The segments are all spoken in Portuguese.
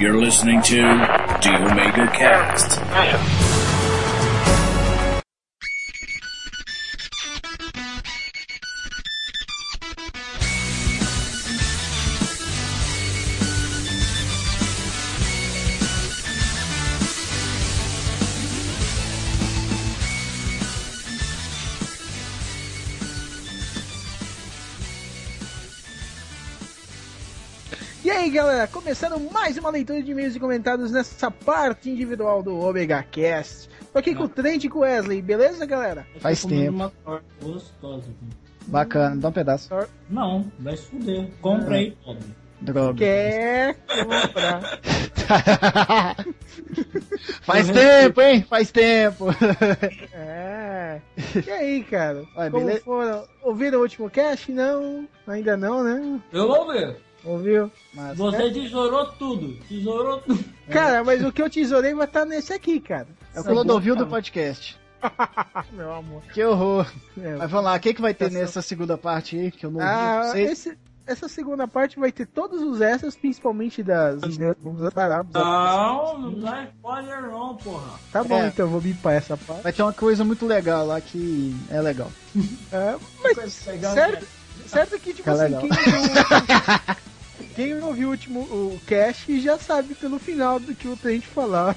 You're listening to The Omega Cast. Começando mais uma leitura de e-mails e comentários nessa parte individual do Omega Cast. Tô aqui com o Trent e com o Wesley, beleza, galera? Faz tempo. Uma gostosa. Bacana, dá um pedaço. Não, vai se fuder. Compra aí, pobre. Droga. Quer comprar? Faz tempo, hein? Faz tempo. É. E aí, cara? Vai, Como beleza? foram? Ouviram o último cast? Não, ainda não, né? Eu vou ver. Ouviu? Mas, Você tesourou tudo. Tesourou tudo. Cara, mas o que eu tesourei vai estar nesse aqui, cara. é o Clodovil do podcast. Meu amor. Que horror. É. Mas vamos lá, o que, que vai ter nessa segunda parte aí? Que eu não Ah, vi. Não sei. esse- essa segunda parte vai ter todos os extras, principalmente das. Vamos parar. Não, não dá spoiler não, porra. Tá bom, É. então eu vou bipar essa parte. Vai ter uma coisa muito legal lá que é legal. É, mas certo, certo que, tipo assim, legal. quem quem ouviu o último o cast já sabe pelo final do que o Trent falar.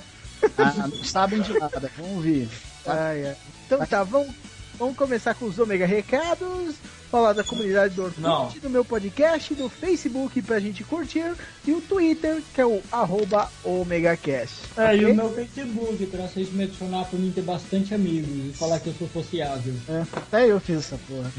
Ah, não sabem de nada. Vamos ver. Ai, ai. Então tá, vamos, vamos começar com os Omega Recados, falar da comunidade do Orkut, Não. do meu podcast, do Facebook pra gente curtir, e o Twitter, que é o arroba OmegaCast. É, e ok? o meu Facebook, pra vocês me adicionar pra mim ter bastante amigos e falar que eu sou sociável. É, até eu fiz essa porra.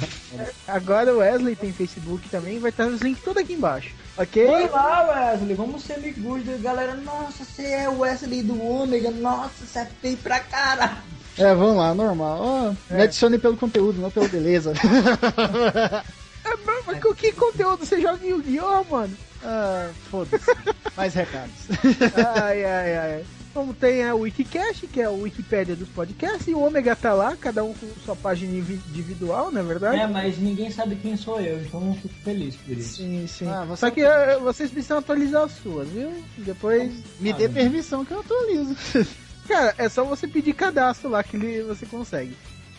Agora o Wesley tem Facebook também, vai estar os links tudo aqui embaixo. Ok? Vai lá, Wesley, vamos ser amigos galera. Nossa, você é o Wesley do Ômega, nossa, você é feio pra caralho. É, vamos lá, normal. Ó, Me adicione pelo conteúdo, não pela beleza. É, mas- mas que conteúdo você joga em Yu-Gi-Oh, mano? ah, foda-se. Mais recados. Ai, ai, ai. Como tem a Wikicast, que é a Wikipédia dos podcasts, e o Ômega tá lá, cada um com sua página individual, não é verdade? É, mas ninguém sabe quem sou eu, então eu fico feliz por isso. Sim, sim. Ah, você- Só que eh, vocês precisam atualizar as suas, viu? Depois. Me dê permissão que eu atualizo. Cara, é só você pedir cadastro lá que ele, você consegue.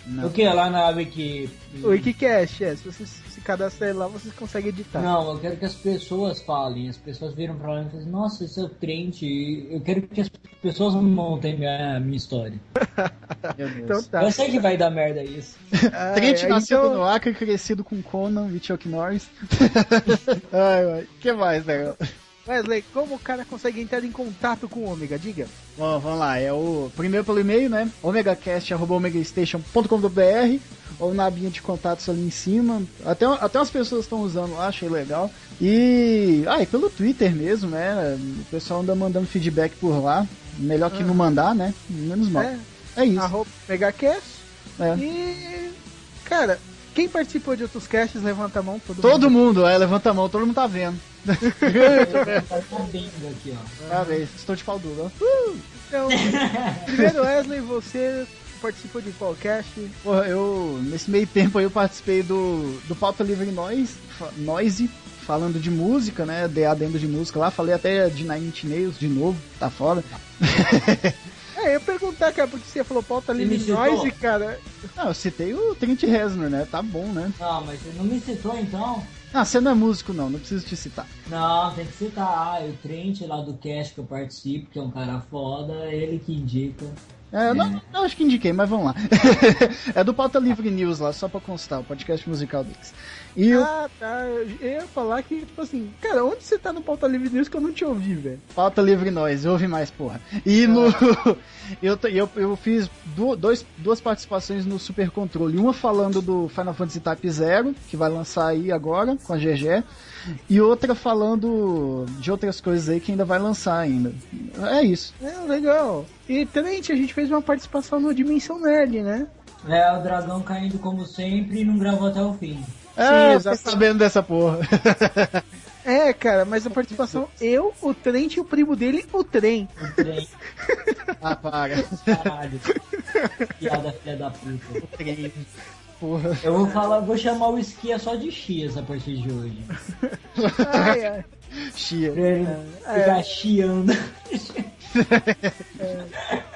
Não. O que? Lá na Wiki... O Wikicast, é. Se você se cadastrar lá, vocês conseguem editar. Não, eu quero que as pessoas falem. As pessoas viram pra lá e falam, nossa, esse é o Trent. Eu quero que as pessoas montem minha, minha história. Meu Deus. Então tá. Eu sei que vai dar merda isso. Ah, Trent é, nascido então- no Acre, crescido com Conan e Chuck Norris. ai, ai. que mais, né? Wesley, como o cara consegue entrar em contato com o Ômega? Diga. Bom, vamos lá. É o primeiro pelo e-mail, né? omegacast.omegastation.com.br ou na abinha de contatos ali em cima. Até, até umas pessoas estão usando lá, achei legal. E. Ah, e pelo Twitter mesmo, né? O pessoal anda mandando feedback por lá. Melhor que não mandar, né? Menos mal. É, É, isso. arroba Megacast. É. E. Cara, quem participou de outros casts, levanta a mão. Todo, Todo mundo, é, levanta a mão, todo mundo tá vendo. Aqui, ó. Parabéns, estou de pau duro, ó. Então, primeiro, Wesley, você participou de qual cast? Porra, eu, nesse meio tempo aí eu participei do, do Pauta Livre Noise, Noise, falando de música, né, de adendo de música lá, falei até de Nine Inch Nails de novo, tá foda. É, eu ia perguntar, cara, porque você falou pauta livre noise, cara. Não, eu citei o Trent Reznor, né, tá bom, né. Não, mas você não me citou então? Ah, você não é músico não, não preciso te citar. Não, tem que citar. Ah, o Trent lá do cast que eu participo, que é um cara foda, ele que indica. É, não, não, acho que indiquei, mas vamos lá. é do Pauta Livre News lá, só pra constar, o podcast musical deles. E o Ah, tá. Eu ia falar que, tipo assim, cara, onde você tá no pauta livre news que eu não te ouvi, velho? Pauta Livre Nós, ouve mais, porra. E no. eu, t- eu, eu fiz du- dois, duas participações no Super Controle. Uma falando do Final Fantasy Type Zero, que vai lançar aí agora, com a GG. E outra falando de outras coisas aí que ainda vai lançar ainda. É isso. É, legal. E Trent, a gente fez uma participação no Dimensão Nerd, né? É, o dragão caindo como sempre e não gravou até o fim. É, eu exato. fiquei sabendo dessa porra. É, cara, mas a participação, eu, o Trent e o primo dele, o trem. O trem, ah, para. caralho. Piada filha da puta. porra. Eu vou falar, vou chamar o esquia só de Chias a partir de hoje. Ai, ai. Chia. Ele É. ficar chiando.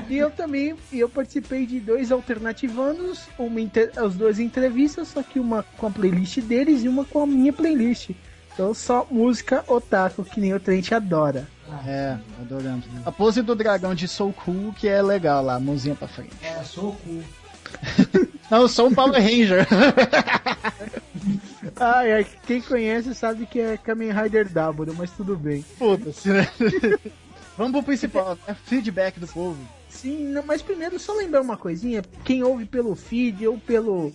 E eu também, eu participei de dois alternativanos, uma inter- as duas entrevistas, só que uma com a playlist deles e uma com a minha playlist. Então só música otaku, que nem o Trent adora. É, adoramos. A pose do dragão de Soul Cool, que é legal lá, mãozinha pra frente. É, sou o cu. Não, eu sou um Power Ranger. Ai, ai, quem conhece sabe que é Kamen Rider W, mas tudo bem. Foda-se, né? Vamos pro principal, né? Feedback do povo. Sim, mas primeiro só lembrar uma coisinha, quem ouve pelo feed ou pelo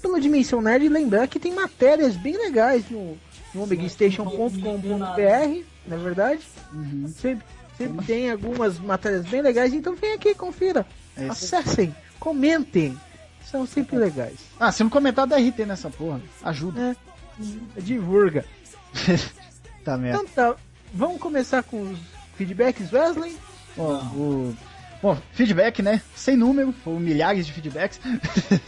pelo Dimensão Nerd, lembrar que tem matérias bem legais no, no omegastation.com.br, não é verdade? Uhum. Sempre, sempre tem algumas matérias bem legais, então vem aqui, confira. É. Acessem, comentem. São sempre legais. Ah, se não comentar dá RT nessa porra, ajuda. É, divulga. Tá merda. Então tá, vamos começar com os feedbacks, Wesley? Ó, o... Bom, feedback, né? Sem número, foram milhares de feedbacks.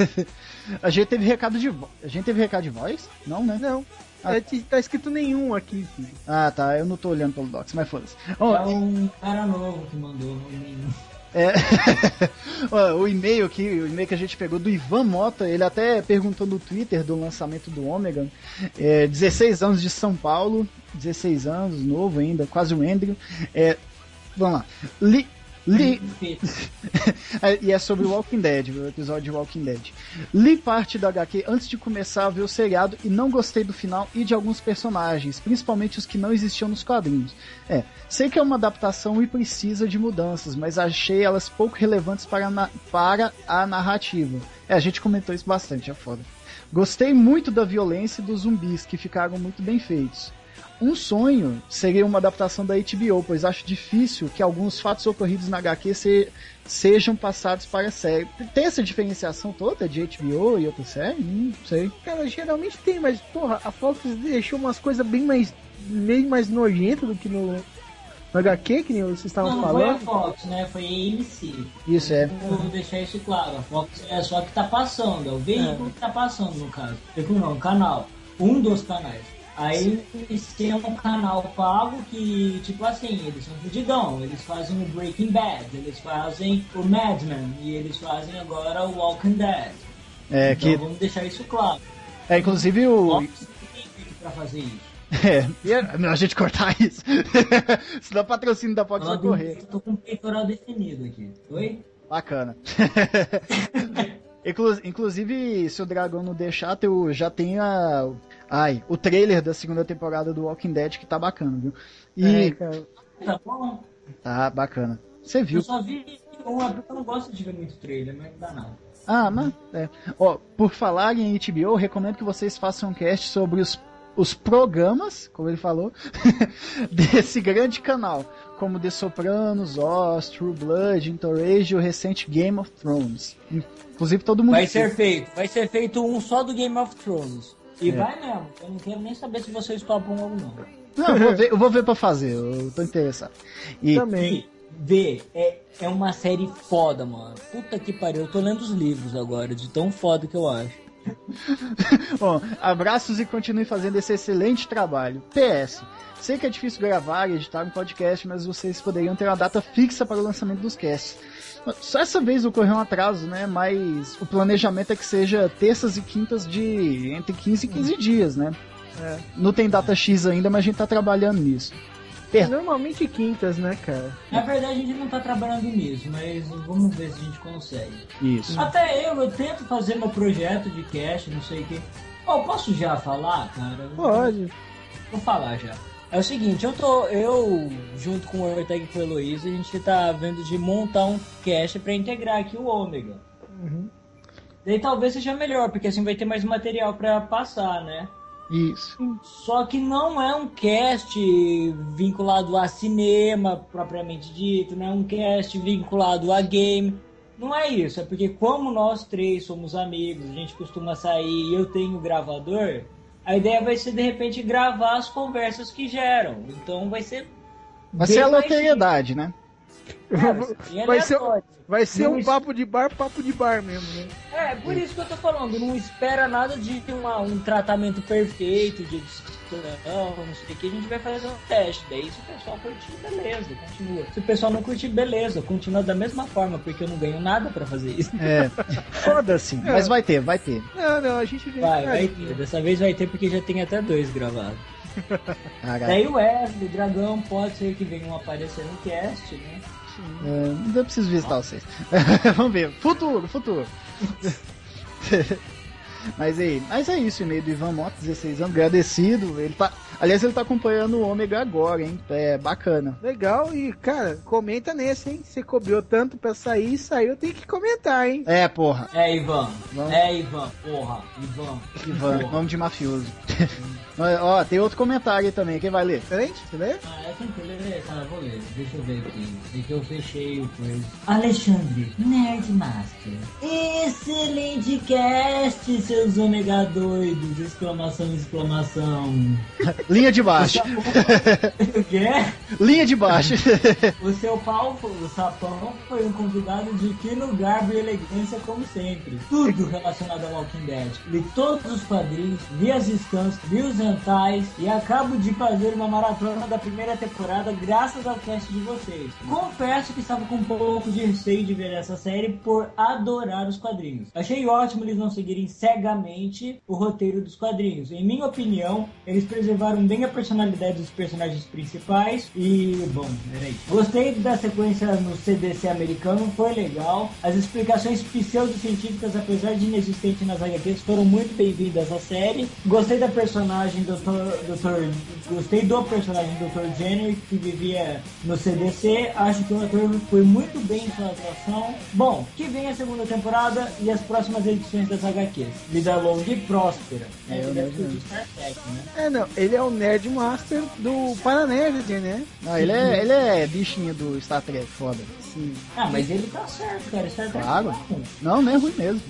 a gente teve recado de vo... A gente teve recado de voz? Não, né? Não, Ah. é, tá escrito nenhum aqui, filho. Ah, tá. Eu não tô olhando pelo Docs, mas foda-se. Ó, É um cara novo que mandou. um- É, o e-mail aqui, o e-mail que a gente pegou do Ivan Mota, ele até perguntou no Twitter do lançamento do Ômega. É, 16 anos de São Paulo, 16 anos, novo ainda, quase o Andrew. É, vamos lá. Li, li, É, e é sobre Walking Dead, o episódio de Walking Dead. Li parte do HQ antes de começar a ver o seriado e não gostei do final e de alguns personagens, principalmente os que não existiam nos quadrinhos. É, sei que é uma adaptação e precisa de mudanças, mas achei elas pouco relevantes para, a na- para a narrativa. É, a gente comentou isso bastante, é foda. Gostei muito da violência e dos zumbis, que ficaram muito bem feitos. Um sonho seria uma adaptação da HBO, pois acho difícil que alguns fatos ocorridos na HQ se- sejam passados para a série. Tem essa diferenciação toda de HBO e outra série? Não sei. Cara, geralmente tem, mas porra, a Fox deixou umas coisas bem mais bem mais nojentas do que no, no HQ, que nem vocês estavam Não, não foi a falando. Fox, né? Foi a AMC. Isso é. Vou deixar isso claro. A Fox é só que tá passando, é o veículo que tá passando, no caso. Veículo não, o canal. Um dos canais. Aí eles têm um canal pago que, tipo assim, eles são fudidão. Eles fazem o Breaking Bad, eles fazem o Mad Men e eles fazem agora o Walking Dead. É, então que, vamos deixar isso claro. é inclusive o. Tem pra fazer isso. É, é melhor a gente cortar isso. Senão o patrocínio da Fox vai correr. Tô com o peitoral definido aqui. Oi? Bacana. Inclu- inclusive, se o Dragão não deixar, eu já tenho a. Ai, o trailer da segunda temporada do Walking Dead que tá bacana, viu? E É, cara. Tá bom. tá bacana. Você Eu viu? só vi uma, porque eu não gosto de ver muito trailer, mas não dá nada. Ah, mas é. Ó, por falar em HBO, recomendo que vocês façam um cast sobre os, os programas, como ele falou, desse grande canal, como The Sopranos, Oz, True Blood, Entourage e o recente Game of Thrones. Inclusive todo mundo Vai ser feito, vai ser feito um só do Game of Thrones. E É. vai mesmo, eu não quero nem saber se vocês topam ou não. Não, eu vou ver, eu vou ver pra fazer, eu tô interessado. E Também. E, vê, é, é uma série foda, mano. Puta que pariu, eu tô lendo os livros agora, de tão foda que eu acho. Bom, abraços e continue fazendo esse excelente trabalho. PS. Sei que é difícil gravar e editar um podcast, mas vocês poderiam ter uma data fixa para o lançamento dos casts. Só essa vez ocorreu um atraso, né? Mas o planejamento é que seja terças e quintas de entre 15 e 15 dias, né? É. Não tem data X ainda, mas a gente tá trabalhando nisso. Per- Normalmente quintas, né, cara? Na verdade, a gente não tá trabalhando nisso, mas vamos ver se a gente consegue. Isso. Até eu, eu tento fazer meu projeto de cast, não sei o que. Oh, posso já falar, cara? Pode. Vou falar já. É o seguinte, eu tô. Eu, junto com o Ortega e com o Heloísa, a gente tá vendo de montar um cast pra integrar aqui o Ômega. Uhum. Daí talvez seja melhor, porque assim vai ter mais material pra passar, né? Isso. Só que não é um cast vinculado a cinema propriamente dito, não é um cast vinculado a game. Não é isso, é porque como nós três somos amigos, a gente costuma sair e eu tenho gravador, a ideia vai ser de repente gravar as conversas que geram. Então vai ser. Vai ser mais aleatoriedade, né? simples. É, Vai ser, vai ser Não um papo de bar, papo de bar mesmo, né? É, por isso que eu tô falando, não espera nada de uma- um tratamento perfeito, de não, não sei o que, a gente vai fazer um teste. Daí se o pessoal curtir, beleza, continua. Se o pessoal não curtir, beleza, continua da mesma forma, porque eu não ganho nada pra fazer isso. É. Foda-se. Mas vai ter, vai ter. Não, não, a gente vê. Vai, é, vai ter. Dessa vez vai ter porque já tem até dois gravados. Caralho. Daí o Wesley, o Dragão, pode ser que venham aparecer no cast, né? É, ainda eu preciso visitar vocês. Vamos ver. Futuro, futuro. Mas aí, mas é isso, e-mail do Ivan Mota, 16 anos, agradecido. Ele tá, aliás, ele tá acompanhando o Ômega agora, hein? É bacana. Legal, e cara, comenta nesse, hein? Você cobrou tanto pra sair, saiu, tem que comentar, hein? É, porra. É, Ivan. Vamos. É, Ivan. Porra, Ivan. Ivan, Porra. nome de mafioso. Ó, tem outro comentário aí também, quem vai ler? Diferente? Você lê? Ah, é tranquilo, tá, vou ler. Deixa eu ver aqui. É que eu fechei o coisa. Alexandre, Nerdmaster. Excelente cast, seus ômega doidos! Exclamação, exclamação. Linha de baixo. O quê? Linha de baixo. O seu pau, o sapão, foi um convidado de fino garbo e elegância, como sempre. Tudo relacionado ao Walking Dead. Li todos os quadrinhos, vi as scans, vi os rentais e acabo de fazer uma maratona da primeira temporada graças ao cast de vocês. Confesso que estava com um pouco de receio de ver essa série por adorar os quadrinhos. Achei ótimo eles não seguirem cegamente o roteiro dos quadrinhos. Em minha opinião, eles preservaram bem a personalidade dos personagens principais e, bom, peraí. Gostei da sequência no CDC americano, foi legal. As explicações pseudocientíficas, apesar de inexistentes nas HQs, foram muito bem-vindas à série. Gostei da personagem do Dr. Dr. Gostei do personagem Dr. Jenner, que vivia no CDC. Acho que o ator foi muito bem em sua atuação. Bom, que vem a segunda temporada e as próximas edições das HQs. Vida longa e próspera. É, É, eu de Star Trek, né? É, não, ele é o Nerd Master do Paranerd, né? Não, ele é, ele é bichinho do Star Trek, foda. Sim. Ah, mas ele tá certo, cara. Star Trek Claro. é bom. Não, não é ruim mesmo.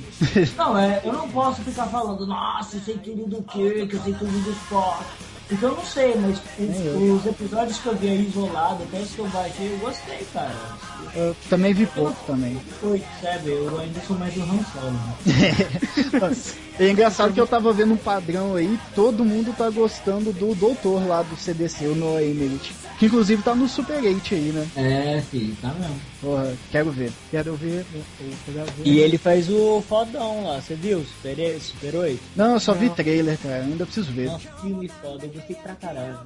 Não, é, eu não posso ficar falando, nossa, eu sei tudo do que, que eu sei tudo do Spock. Porque eu não sei, mas os, os episódios que eu vi aí isolado, até os que eu baixei, eu gostei, cara. Eu também vi pouco também. Foi, sabe, eu ainda sou mais do Han Solo. Né? É engraçado que eu tava vendo um padrão aí, todo mundo tá gostando do doutor lá do CDC, o Noah Emmerich. Que inclusive tá no Super 8 aí, né? É, filho, tá mesmo. Porra, quero ver. Quero ver. eu- eu quero ver. E ele faz o fodão lá, você viu? Super, Super 8? Não, eu só vi trailer, cara, ainda preciso ver. Nossa, filme foda, eu gostei pra caralho.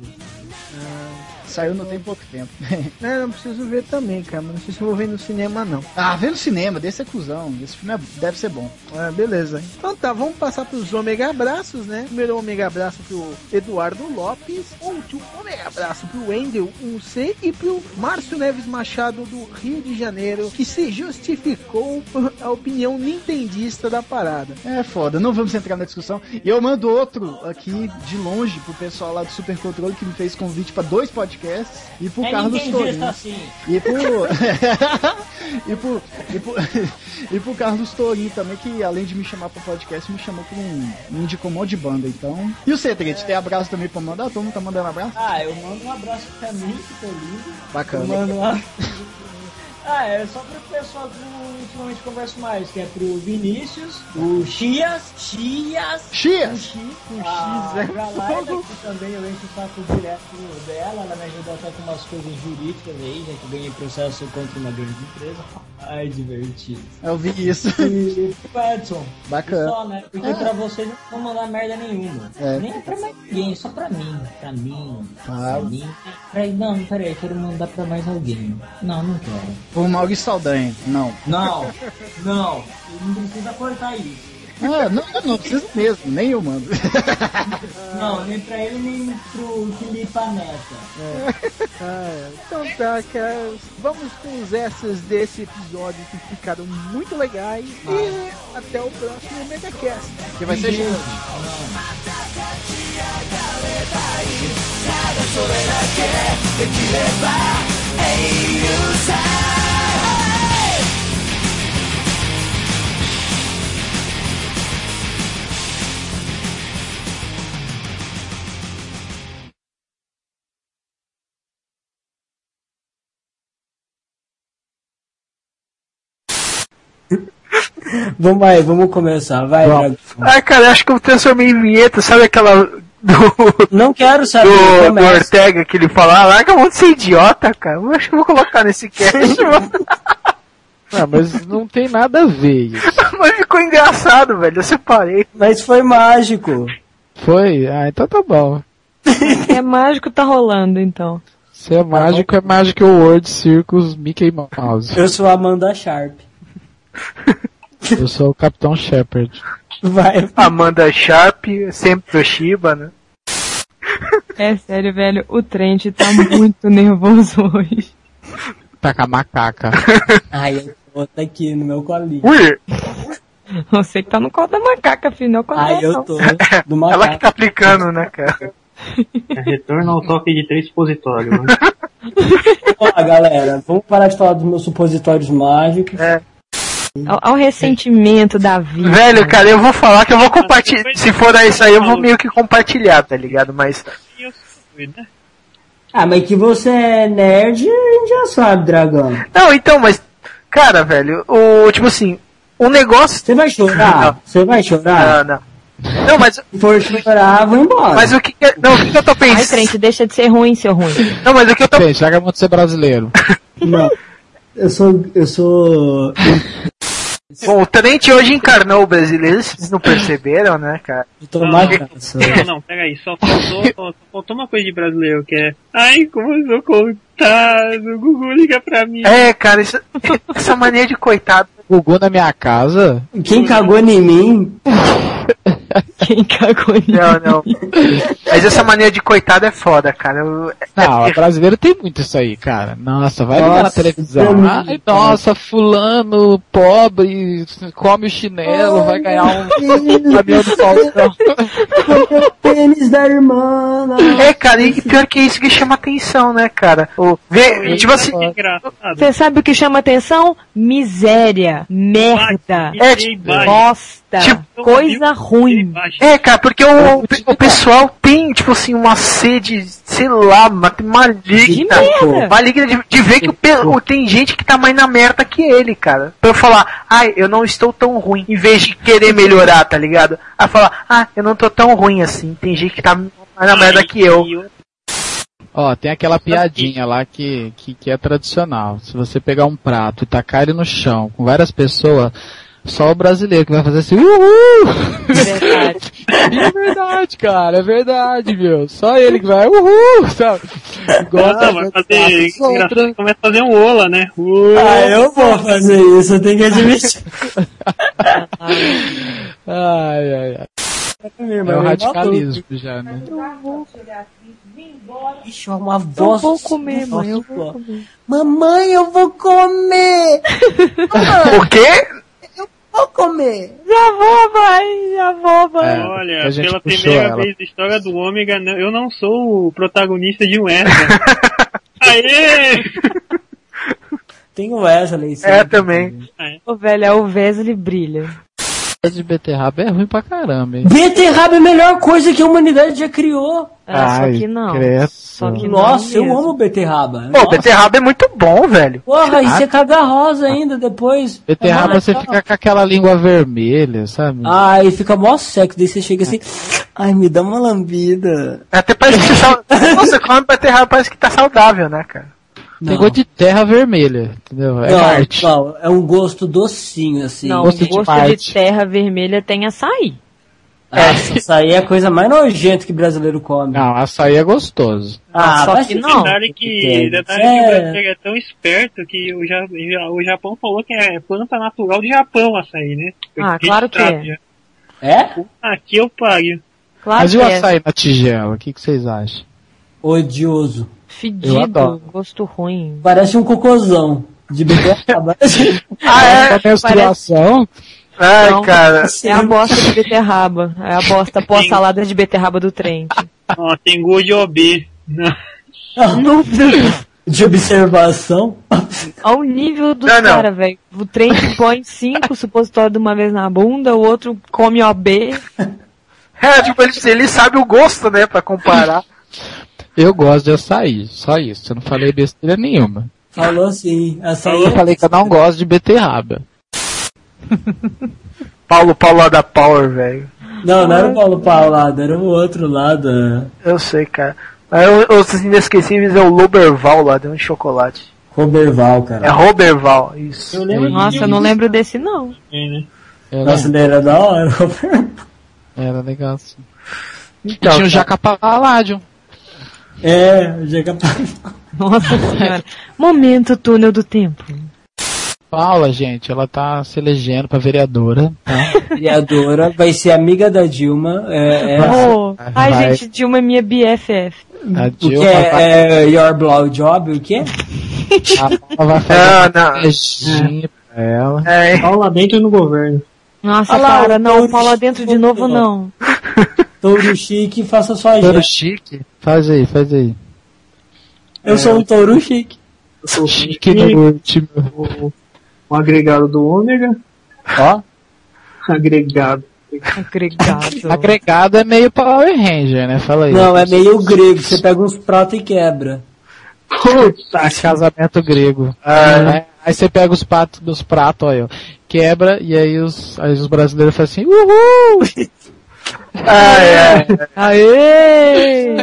Saiu não tem pouco tempo. É, não preciso ver também, cara. Mas não sei se eu vou ver no cinema, não. ah, vê no cinema, desse é cuzão. Esse filme é- deve ser bom. É, beleza. Então tá, vamos passar pros Ômega Abraços, né? Primeiro Ômega Abraço pro Eduardo Lopes, outro Ômega Abraço pro Wendel 1C e pro Márcio Neves Machado do Rio de Janeiro, que se justificou a opinião nintendista da parada. É foda, não vamos entrar na discussão. E eu mando outro aqui de longe pro pessoal lá do Super Controle que me fez convite pra dois podcasts e pro É Carlos gesta assim. E pro. e, pro, e, pro, e pro Carlos Torin também, que além de me chamar pro podcast, me chamou pra um. Me indicou um monte de banda, então. E o Cetret, tem abraço também pra mandar? Todo mundo tá mandando abraço? Ah, eu mando um abraço pra mim, que tô lindo. Bacana. Eu mando uma... Ah, é só pro pessoal que eu ultimamente converso mais, que é pro Vinícius, o Chias, Chias, o Chias! Chi, Um a X é fogo. que também eu encho o saco direto dela, ela me ajuda até com umas coisas jurídicas aí, já que ganhei processo contra uma grande empresa. Ai, divertido. Eu vi isso. E o Edson. Bacana. Só, né? Porque É. pra vocês não vão mandar merda nenhuma. É. Nem pra mais ninguém, só pra mim. Pra mim. Claro. Pra mim. Pra... Não, peraí, eu quero mandar pra mais alguém. Não, não quero. Por Maurício Saldanha, não. Não, não. Não precisa cortar isso. Ah, não, não, não preciso mesmo, nem eu mando. Não, nem pra ele, nem pro Felipe Neto. É. Ah, é. então tá, cara. Vamos com os essas desse episódio que ficaram muito legais. Ah. E até o próximo Megacast. Que vai ser gente. Ah. Vamos aí, vamos começar. Vai, Vamos. Ai, cara, eu acho que eu transformei em vinheta, sabe aquela do, Não quero saber. do, do. Ortega que ele fala, ah, larga a mão de ser idiota, cara. Eu acho que eu vou colocar nesse cast, mano. Não, mas não tem nada a ver isso. Mas ficou engraçado, velho. Eu separei. Mas foi mágico. Foi? Ah, então tá bom. É mágico tá rolando, então. Se é mágico, é Magic World Circus Mickey Mouse. Eu sou a Amanda Sharp. Eu sou o Capitão Shepard. Vai. Amanda Sharp, sempre Toshiba, né? É sério, velho, o Trent tá muito nervoso hoje. Tá com a macaca. Ai, eu tô tá aqui no meu colinho. Ui, Você que tá no colo da macaca, filho, não é o colo Ai, eu tô. Do ela que macaco. tá aplicando, né, cara? É retorno ao toque de três supositórios. Né? Ó, galera, vamos parar de falar dos meus supositórios mágicos. Ao, ao ressentimento da vida. Velho, cara, eu vou falar que eu vou compartilhar. Se for isso aí, eu vou meio que compartilhar, tá ligado? Mas. Eu né? Ah, mas que você é nerd, a gente já sabe, dragão. Não, então, mas. Cara, velho, o. Tipo assim. O negócio. Você vai chorar? Você vai chorar? Não, não. Não, mas. Se for chorar, vou embora. Mas o que. que- Não, o que, que eu tô Ai, pensando. Trent, deixa de ser ruim, seu ruim. Não, mas o que eu tô. Gente, larga a mão de ser brasileiro. Não. Eu sou. Eu sou. Bom, o Trent hoje encarnou o brasileiro, vocês não perceberam, né, cara? Eu tô macaco. Não, não, peraí, só faltou, só faltou uma coisa de brasileiro, que é Ai, como eu sou contado, o Gugu liga pra mim. É, cara, isso- essa mania de coitado. Gugu na minha casa? Quem cagou em mim? Quem cagou nisso? Não, não. Mas essa mania de coitado é foda, cara. Eu- Não, brasileiro tem muito isso aí, cara. Nossa, vai ligar na Nossa, televisão. Ai, muito. nossa, fulano, pobre, come o chinelo, vai ganhar um caminhão do Faustão. Pênis da irmã. não. É, cara, e pior que isso que chama atenção, né, cara? O, vê, tipo assim. Você sabe o que chama atenção? Miséria, merda, Ah, É, que baixo. Bosta, Tipo, coisa ruim. É, cara, porque o, o pessoal tem, tipo assim, uma sede, sei lá, maligna. De merda. Maligna de, de ver que o, pe- o- tem gente que tá mais na merda que ele, cara. Pra eu falar, ai, eu não estou tão ruim, em vez de querer melhorar, tá ligado? A falar, ah, eu não tô tão ruim assim. Tem gente que tá mais na merda que eu. Eu- Ó, tem aquela piadinha lá que, que, que é tradicional. Se você pegar um prato e tacar ele no chão com várias pessoas, só o brasileiro que vai fazer assim, uhul! Verdade. E é verdade, cara, é verdade, meu. Só ele que vai, uhul, sabe? Gosta Ah, vai de fazer. outra. engraçado, Começa a fazer um ola, né? Ah, eu vou fazer isso, eu tenho que admitir. Ai, ai, ai. Meu É irmão, o radicalismo já, né? matou. Ixi, é uma voz. Eu vou comer, mãe, eu vou comer. Mamãe, eu vou comer! O quê? Vou comer! Já vou, mãe, já vou, mãe. É, Olha, a gente pela primeira ela. vez na história do Ômega, eu não sou o protagonista de um extra. Aê! Tem o Wesley. sim. É, também. Ô, velho, é o Wesley brilha. De beterraba é ruim pra caramba, hein? Beterraba é a melhor coisa que a humanidade já criou. Ah, Ai, só que não. credo. Só que Nossa, não eu amo beterraba. Pô, Nossa. beterraba é muito bom, velho. Porra, e você caga rosa ainda depois. Beterraba Ah, você tá. fica com aquela língua vermelha, sabe? Ai, fica mó sexo, daí você chega assim, ai, me dá uma lambida. Até parece que você sal... Nossa, quando beterraba parece que tá saudável, né, cara? Tem gosto de terra vermelha, entendeu? É não, arte. não, é um gosto docinho, assim. Não, Gosto o de gosto Marte. de terra vermelha tem açaí. Nossa, isso aí é a coisa mais nojenta que brasileiro come. Não, açaí é gostoso. ah, só que não. Detalhe que, detalhe que É. o brasileiro é tão esperto que o, ja, o Japão falou que é planta natural do Japão açaí, né? Ah, claro que é. É? Aqui eu pago. Claro Mas e que o é. açaí na tigela? O que, que vocês acham? Odioso. Fedido, gosto ruim. Parece um cocôzão de beterraba. Ah, é? a menstruação? Ai, Não. cara. É a bosta de beterraba. É a bosta pós-salada de beterraba do trem. Ó, tem gosto de OB. de observação. Ao nível do Não, cara, velho. O trem põe cinco supositórios de uma vez na bunda, o outro come OB. É, tipo, ele, ele sabe o gosto, né, pra comparar. Eu gosto de açaí, só isso. Eu não falei besteira nenhuma. Falou assim, açaí Eu falei que eu não gosto de beterraba. Paulo Paulo lá da Power, velho. Não, não era o Paulo Paulado, era o outro lado. Eu sei, cara. Mas o- os inesquecíveis é o Loberval lá, deu um chocolate. Roberval, É cara. Roberval, isso. Eu lembro Nossa, eu não lembro desse não. que né? Era, Nossa, ele era da hora. Roberval. era legal assim. Então, Tinha o cara, Jaca Paládio. É, o Jaca Nossa senhora. Momento túnel do tempo. Paula, gente, ela tá se elegendo pra vereadora. Tá? Vereadora, vai ser amiga da Dilma. É, é, Oh, ai, Vai. gente, Dilma é minha BFF. A o que Dilma vai, é, é Your Blow Job, o que? a Paula vai fazer Não, não. beijinha pra ela. É, Paula dentro no governo. Nossa, Olha lá, cara, não, Touro Paula dentro de novo não. Touro chique, faça sua Touro agenda. chique. Faz aí, faz aí. Eu sou um touro chique. Eu sou Chique no último. o, o agregado do ômega. Ó, Agregado. Agregado. Agregado é meio Power Ranger, né? Fala aí. não, é meio grego, você pega uns pratos e quebra. Puta, Casamento grego. Ah. Aí, aí você pega os pratos, os pratos, olha, quebra, e aí os, aí os brasileiros fazem assim, uhul! ai, ai, Aê!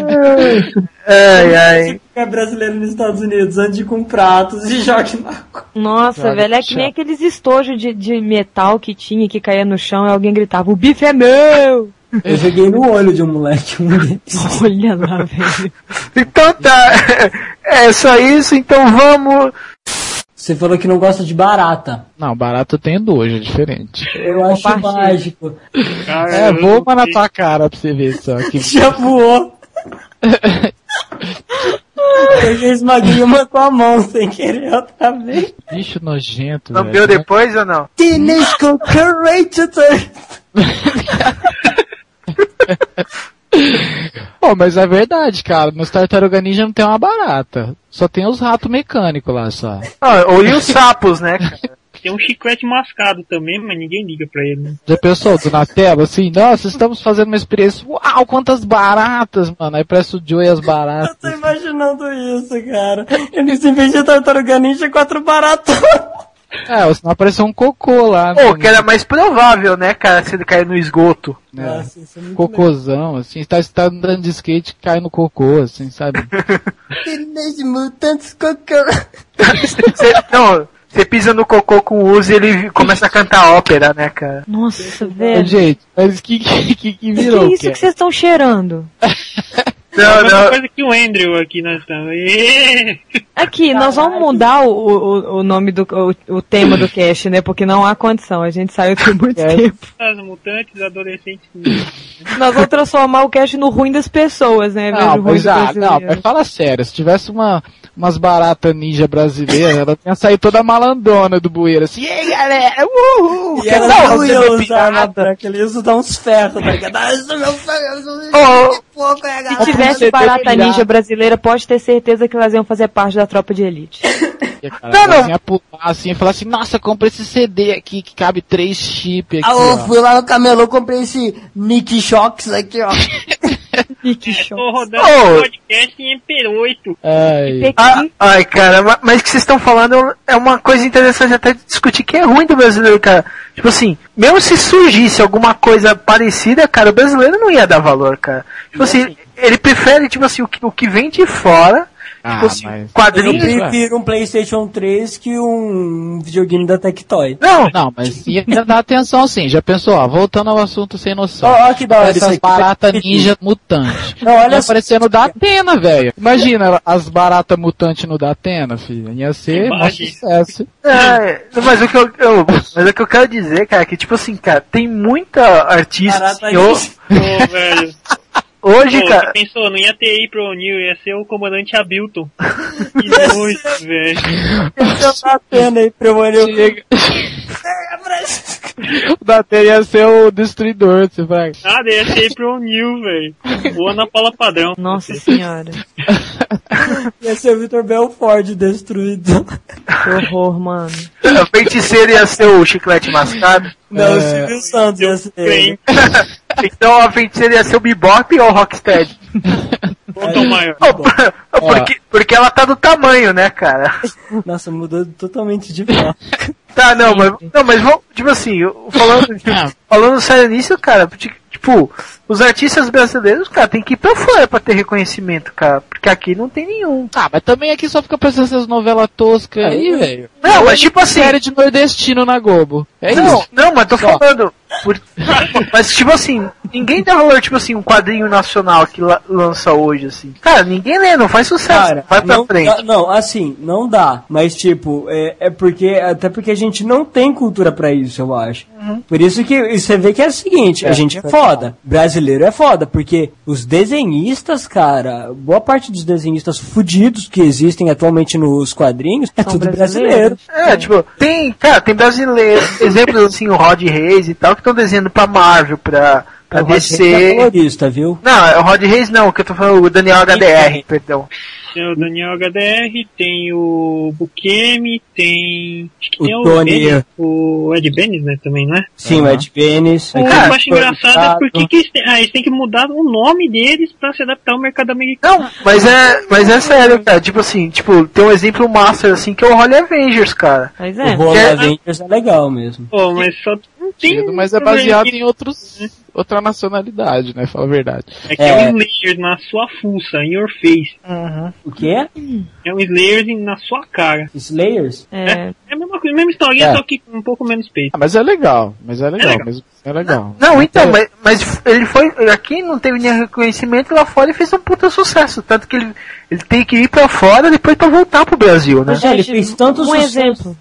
ai, ai. É brasileiro nos Estados Unidos, ande com pratos e jogue na Nossa, Joga velho, é que nem aqueles estojos de, de metal que tinha, que caía no chão e alguém gritava, o bife é meu! Eu joguei no olho de um moleque um desses. Olha lá, velho. Então tá. É só isso, então vamos. Você falou que não gosta de barata. Não, barato eu tenho dois, é diferente. Eu acho mágico. cara, É, não uma na tua cara pra você ver só. Que... Já voou. Eu já esmaguei uma com a mão sem querer outra vez. Bicho nojento, Lambeu velho. depois ou não? Teenage Cockroach. Pô, mas é verdade, cara. Nos Tartaruga Ninja não tem uma barata. Só tem os ratos mecânicos lá, só. Ah, ou e os sapos, né, cara? Tem um chiclete mascado também, mas ninguém liga pra ele. Né? Já pensou, do na tela, assim, nossa, estamos fazendo uma experiência, uau, quantas baratas, mano. Aí parece o Joey e as Eu baratas. tô imaginando isso, cara. Eles em vez de tartaruga ninja, quatro baratos. É, ou senão apareceu um cocô lá, Pô, que era mais provável, né, cara, se ele cair no esgoto. né? Nossa, isso é muito Cocôzão, assim, tá, você tá andando de skate cai no cocô, assim, sabe? Mutant Cockroach. Você, não, você pisa no cocô com o Uzi e ele começa a cantar ópera, né, cara? Nossa, velho. gente, mas que que, que, que Que virou? isso que vocês estão cheirando? É Não, a mesma não. coisa que o Andrew aqui nós estamos. Aqui, nós vamos mudar o, o, o nome do o, o tema do cast, né? Porque não há condição. A gente saiu tem muito É. tempo. As mutantes adolescentes. Nós vamos transformar o cast no ruim das pessoas, né? Não, mas, do ah, não, mas fala sério, se tivesse uma, umas baratas ninja brasileiras, ela tinha saído toda malandona do bueiro, assim, ei galera, uhul! E ela não uma ia usar pirata?" branca, ele ia usar uns ferros, tá ligado? Ah, isso é pouco, Se galera. tivesse barata ninja brasileira, pode ter certeza que elas iam fazer parte da tropa de elite. Cara, Não, não. ia pular assim e falar assim, nossa, comprei esse CD aqui que cabe três chips aqui, Ah, eu ó. fui lá no camelô, comprei esse Nick Shocks aqui, ó. Que É, show. tô rodando um podcast em MP8. Ai, Ah, ai, cara, ma- mas o que vocês estão falando é uma coisa interessante até de discutir que é ruim do brasileiro, cara. Tipo assim, mesmo se surgisse alguma coisa parecida, cara, o brasileiro não ia dar valor, cara. Tipo assim, ele prefere, tipo assim, o que, o que vem de fora, Ah, tipo assim, mas- Eu quadrinhos. Isso, é. prefiro um Playstation 3 que um videogame da Tectoy. Não, Não, mas ia dar atenção sim. Já pensou, ó, voltando ao assunto sem noção. Ó, ó que da hora isso Essas aqui. baratas ninja mutantes. Não, olha ia só. aparecendo da Atena, velho. Imagina as baratas mutantes no da Atena, filho. Ia ser um sucesso. É, mas o que eu, eu- mas o que eu quero dizer, cara, é que tipo assim, cara, tem muita artista Barata ninja. Ô, velho. Hoje, Pô, cara. pensou, não ia ter April O'Neil, ia ser o comandante Hamilton. Que nojo, velho. Então tá tendo aí, Premônio. Chega. O da Atena ia ser o destruidor, você vai. Nada, ia ser April O'Neil, velho. Ou Ana Paula Padrão. Nossa senhora. Ia ser o Victor Belford destruído. Que horror, mano. A feiticeira ia ser o chiclete mascado. Não, o Silvio Santos ia ser então a feiticeira ia ser o Bebop ou o Rocksteady? Ao maior. Ô, porque, porque ela tá do tamanho, né, cara? Nossa, mudou totalmente de foco. Tá, não, mas, não, mas vamos, tipo assim, falando, falando sério nisso, cara, ti- tipo, os artistas brasileiros, cara, tem que ir pra fora pra ter reconhecimento, cara, porque aqui não tem nenhum. Ah, mas também aqui só fica passando essas novelas toscas aí, velho. Não, mas tipo assim, Série de nordestino na Globo. É não, isso. não, mas tô Só. falando, por- mas tipo assim, ninguém dá valor, tipo assim, um quadrinho nacional que la- lança hoje, assim. Cara, ninguém lê, não faz sucesso, Cara, vai pra não, frente. dá- não, assim, não dá. Mas, tipo, é, é porque. Até porque a gente não tem cultura pra isso, eu acho. Por isso que você vê que é o seguinte: a gente é foda. Brasileiro é foda. Porque os desenhistas, cara, boa parte dos desenhistas fudidos que existem atualmente nos quadrinhos é São tudo brasileiro. É, tipo, tem, cara, tem brasileiros, exemplos assim, o Rod Reis e tal, que estão desenhando pra Marvel, pra, pra O Rod Reis é DC. colorista, viu? Não, é o Rod Reis não, que eu tô falando, o Daniel HDR, perdão. Tem o Daniel HDR, tem o Bukemi, tem. Acho que O tem Tony. Benes, o Ed Benes, né, também, não é? Sim, o Ed Benes. O que eu acho engraçado é porque que eles, têm, ah, eles têm que mudar o nome deles pra se adaptar ao mercado americano. Não, mas é, mas é sério, cara, tipo assim, tipo, tem um exemplo master assim, que é o Holly Avengers, cara. O é. Roll É- Avengers é legal mesmo. Pô, mas só. Sentido, mas é baseado em outros, outra nacionalidade, né? Fala a verdade. É que é, É. um Slayer na sua fuça, in your face. O quê? É um Slayer na sua cara. Slayers? É, É a mesma coisa, mesma historinha, É. só que com um pouco menos peito. Ah, mas é legal, mas é legal, legal. mesmo é legal. Não, então, mas, mas ele foi, aqui não teve nenhum reconhecimento, lá fora ele fez um puta sucesso, tanto que ele, ele tem que ir pra fora depois pra voltar pro Brasil, né? Mas, ele fez tanto um sucesso. exemplo.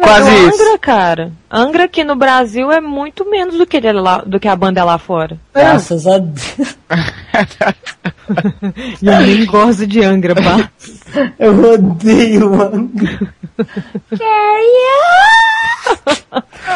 Quase o isso. Angra, cara. Angra aqui no Brasil é muito menos do que, é lá, do que a banda é lá fora. Graças a Deus. E eu nem gosto de Angra, pá. Eu odeio mano.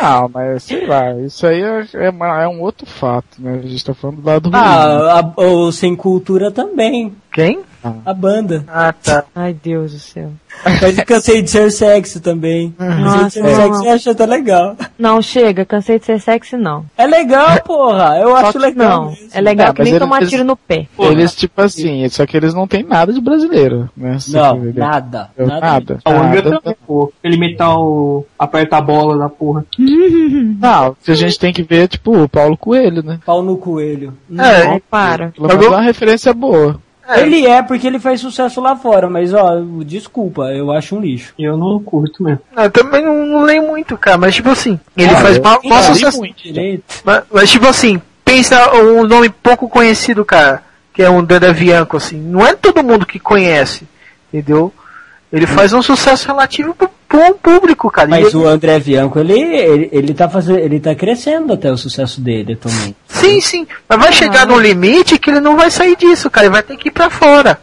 Não, mas sei lá, isso aí é, é, é um outro fato, né? A gente tá falando do lado ruim. Ah, a- o Sem Cultura também. Quem? A banda. Ah, tá. Ai, Deus do céu. Mas eu cansei de ser sexy também. Cansei de ser Nossa, sexy não. eu acho até legal. Não, chega, cansei de ser sexy, não. É legal, porra. Eu acho que legal. Não, mesmo. é legal Ah, que nem ele tomar tiro no pé. Eles, tipo assim, só que eles não têm nada de brasileiro, né? Se Não, nada. Eu- Nada. nada. A Angra nada. também, pô. Ele metal aperta a bola da porra. Não, se a gente tem que ver, tipo, o Paulo Coelho, né? Pau no coelho. É, Não, para. Pelo menos é uma referência boa. Ele é porque ele faz sucesso lá fora, mas ó, desculpa, eu acho um lixo. Eu não curto mesmo. eu também não, não leio muito, cara, mas tipo assim, ele Ah, faz eu- mal, eu mal sucesso. muito. Direito. Mas, mas, tipo assim, pensa um nome pouco conhecido, cara, que é um Danda Bianco, assim. Não é todo mundo que conhece, entendeu? Ele faz um sucesso relativo pro, pro público, cara. E Mas ele- o André Bianco, ele, ele, ele tá fazendo, ele tá crescendo até o sucesso dele também. Sim, sim. Mas vai chegar num limite que ele não vai sair disso, cara. Ele vai ter que ir pra fora.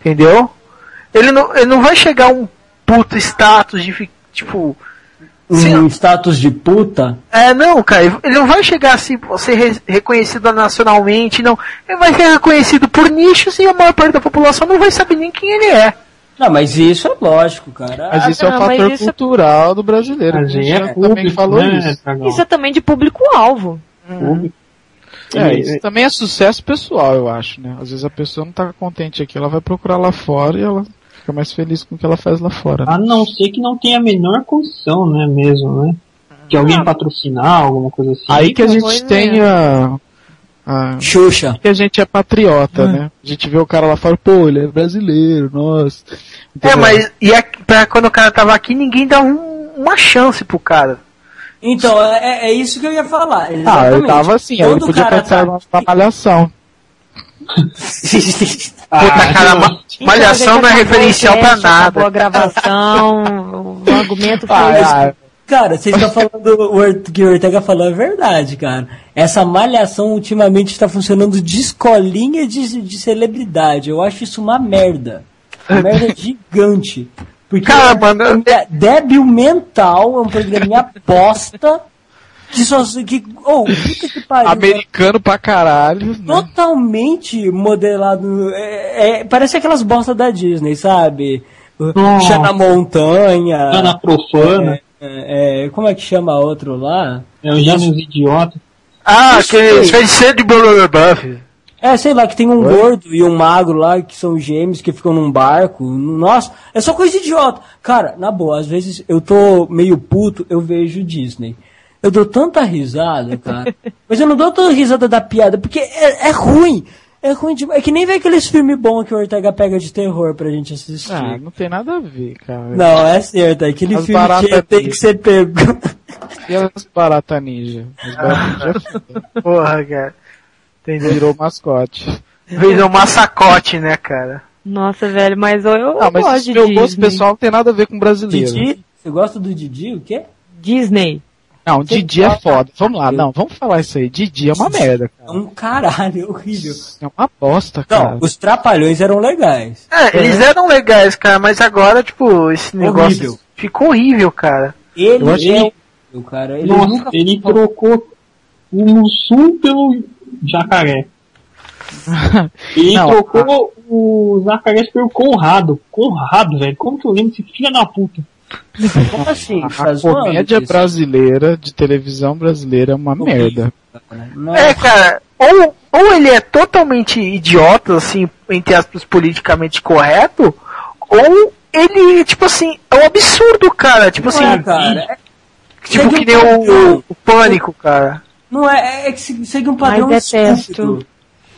Entendeu? Ele não, ele não vai chegar um puto status de, tipo... Um status de puta, É, não, cara, ele não vai chegar assim, ser re- reconhecido nacionalmente, não. Ele vai ser reconhecido por nichos e a maior parte da população não vai saber nem quem ele é. Não, mas isso é lógico, cara. Mas isso é não, o mas fator isso- cultural do brasileiro. Mas A gente é também público, falou né, isso. Isso é também de público-alvo. Público. É, isso também é sucesso pessoal, eu acho, né? Às vezes a pessoa não tá contente aqui, ela vai procurar lá fora e ela fica mais feliz com o que ela faz lá fora. né? A não ser que não tenha a menor condição, né, mesmo, né? De alguém patrocinar, alguma coisa assim. Aí que a gente Pois tem é. a, a- Xuxa. que a gente é patriota, né? A gente vê o cara lá fora, pô, ele é brasileiro, nossa. É, Entendeu? mas e a, pra quando o cara tava aqui, ninguém dá um- uma chance pro cara. Então, é, é isso que eu ia falar. Ah, eu exatamente. tava assim, eu o podia participar tá- uma malhação. Ah, Puta, cara, não. ma- malhação não é Então, gente acabou referencial o pra cast, Acabou a nada. gravação, o argumento foi Ah, esse. ah, Cara, vocês estão falando, o que o Ortega falou é verdade, cara. Essa malhação ultimamente está funcionando de escolinha de, de celebridade. Eu acho isso uma merda. Uma merda gigante. Porque Cara, é um mano, programa débil mental, é um programinha bosta. Que só. Que, oh, puta que pariu. americano pra caralho. Né? Totalmente modelado. é- é- parece aquelas bostas da Disney, sabe? Chá na montanha. Ana Profana, É, é, como é que chama outro lá? é o Gênios Idiota. Ah, Isso aquele aí. feiticeiro de Buff. É, sei lá, que tem um gordo e um magro lá, que são gêmeos, que ficam num barco. Nossa, é só coisa idiota. Cara, na boa, às vezes eu tô meio puto, eu vejo Disney. Eu dou tanta risada, cara. mas eu não dou tanta risada da piada, porque é, é ruim. É ruim demais. É que nem ver aqueles filmes bons que o Ortega pega de terror pra gente assistir. Ah, não tem nada a ver, cara. Não, é certo. é Aquele As filme que baratas tem que ser pego. E as barata ninja? As barata ninja Porra, cara. Entendeu? virou mascote. Virou massacote, né, cara? Nossa, velho, mas eu, eu Ah, mas gosto de meu Disney. gosto pessoal não tem nada a ver com brasileiro. Didi? Você gosta do Didi? O quê? Disney. Não, Didi é foda. Vamos lá, não, vamos falar isso aí. Didi é uma merda, É um caralho, é horrível. É uma bosta, cara. Não, os trapalhões eram legais. É, eles eram legais, cara, mas agora, tipo, esse negócio Horrível. ficou horrível, cara. Ele Eu achei- é horrível, cara. Ele Nossa, nunca ele trocou o Mussum pelo jacaré. Ele Não, trocou o jacaré pelo Conrado. Conrado, velho. Como que eu lembro desse filho da puta? Como assim? A comédia brasileira, de televisão brasileira, é uma merda. Não É, cara, ou, ou ele é totalmente idiota, assim, entre aspas, politicamente correto, ou ele, tipo assim, é um absurdo, cara. Tipo assim, Não é, cara. É- tipo segue que um nem o, o pânico, cara. Não é, é que se- segue um padrão Mas detesto. estúpido.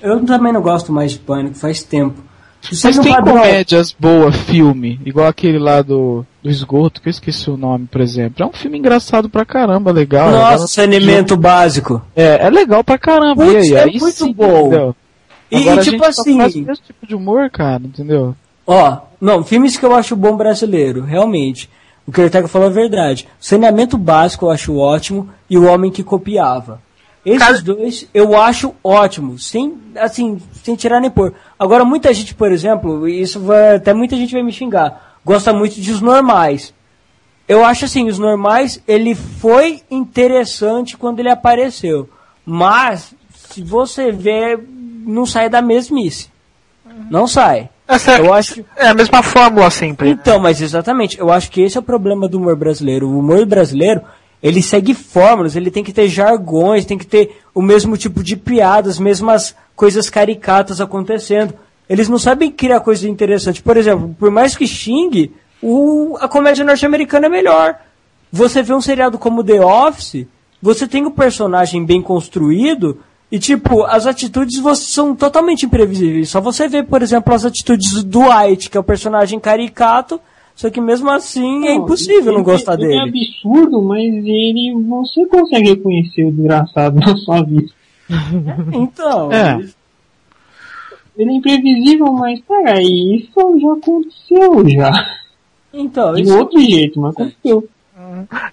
Eu também não gosto mais de Pânico, faz tempo. Mas um tem padrão. comédias boas, filme, igual aquele lá do, do esgoto, que eu esqueci o nome, por exemplo. É um filme engraçado pra caramba, legal. Nossa, Agora- saneamento básico. É, é legal pra caramba. Putz, e aí, é aí muito sim, bom. entendeu? E, Agora e tipo só assim, faz esse tipo de humor, cara, entendeu? ó, não, filmes que eu acho bom brasileiro, realmente. O que o Ortega falou é verdade. O saneamento básico eu acho ótimo e o homem que copiava. Esses Cara- dois eu acho ótimo, sem, assim, sem tirar nem pôr. Agora, muita gente, por exemplo, isso vai, até muita gente vai me xingar, gosta muito de os normais. Eu acho assim, os normais, ele foi interessante quando ele apareceu. Mas, se você vê, não sai da mesmice. Não sai. Essa Eu acho. é a mesma fórmula sempre. Então, mas exatamente, eu acho que esse é o problema do humor brasileiro. O humor brasileiro, ele segue fórmulas, ele tem que ter jargões, tem que ter o mesmo tipo de piadas, mesmas coisas caricatas acontecendo. Eles não sabem criar coisa interessante. Por exemplo, por mais que xingue, o, a comédia norte-americana é melhor. Você vê um seriado como The Office, você tem o personagem bem construído e, tipo, as atitudes são totalmente imprevisíveis. Só você vê, por exemplo, as atitudes do Dwight, que é o personagem caricato, só que mesmo assim é impossível não Ele- gostar ele É dele. absurdo, mas ele. Você consegue reconhecer o desgraçado na sua vida. Então, É. Ele é imprevisível, mas peraí, isso já aconteceu já. então De isso, outro jeito, mas aconteceu.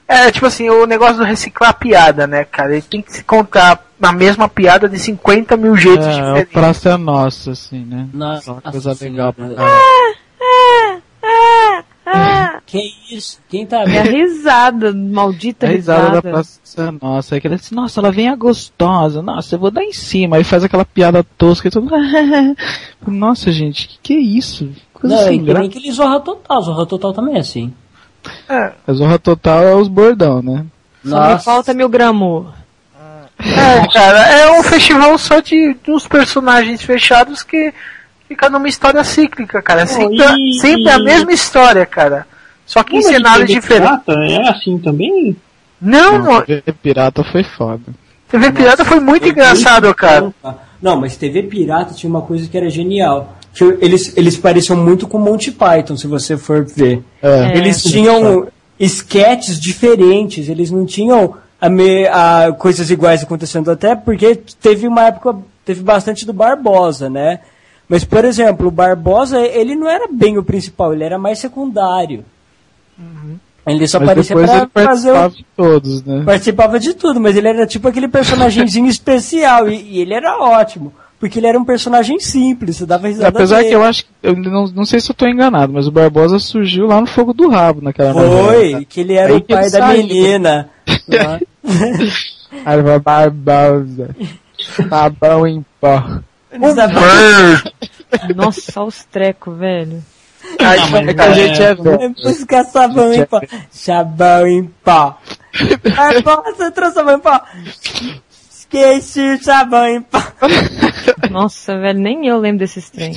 É, tipo assim, o negócio do reciclar piada, né, cara? Ele tem que se contar a mesma piada de 50 mil jeitos É, o diferentes. Praça é Nossa, assim, né? Nossa, Uma coisa legal pra caramba. Que isso? Quem tá É a vendo? risada, maldita A risada risada. da Praça é Nossa, aí que ele assim, nossa, ela vem a gostosa, nossa, eu vou dar em cima, aí faz aquela piada tosca e tudo. Nossa, gente, que que é isso? Coisa Não, é sem que graça. nem aquele Zorra Total. Zorra Total também é assim. A zorra total é os bordão, né? Só me falta mil gramas. É, cara, é um festival só de, de uns personagens fechados que fica numa história cíclica, cara. É sempre, a- sempre a mesma história, cara. Só que em Lembra de cenários TV diferentes. Pirata? É assim também? Não, não, TV Pirata foi foda. TV Pirata foi muito engraçado, cara. Não, mas TV Pirata tinha uma coisa que era genial. Que eles, eles pareciam muito com Monty Python, se você for ver. É. Eles tinham esquetes diferentes, eles não tinham a me- a coisas iguais acontecendo, até porque teve uma época, teve bastante do Barbosa, né? Mas, por exemplo, o Barbosa, ele não era bem o principal, ele era mais secundário. Ele só Mas aparecia depois ele pra fazer o, participava de todos, né? participava de tudo, mas ele era tipo aquele personagemzinho especial e, e ele era ótimo, porque ele era um personagem simples, você dava risada Apesar dele. que eu acho que, eu não, não sei se eu tô enganado, mas o Barbosa surgiu lá no fogo do rabo naquela novela. Foi, que ele era Aí o pai da saiu. menina. Aí vai Barbosa. Sabão em pó. Nossa, só os trecos, velho. Aí, É que a gente é velho. É buscar sabão em pó. Sabão em pó. Barbosa trouxe sabão em pó. Esqueci o sabão em pó. Nossa, velho, nem eu lembro desses trem.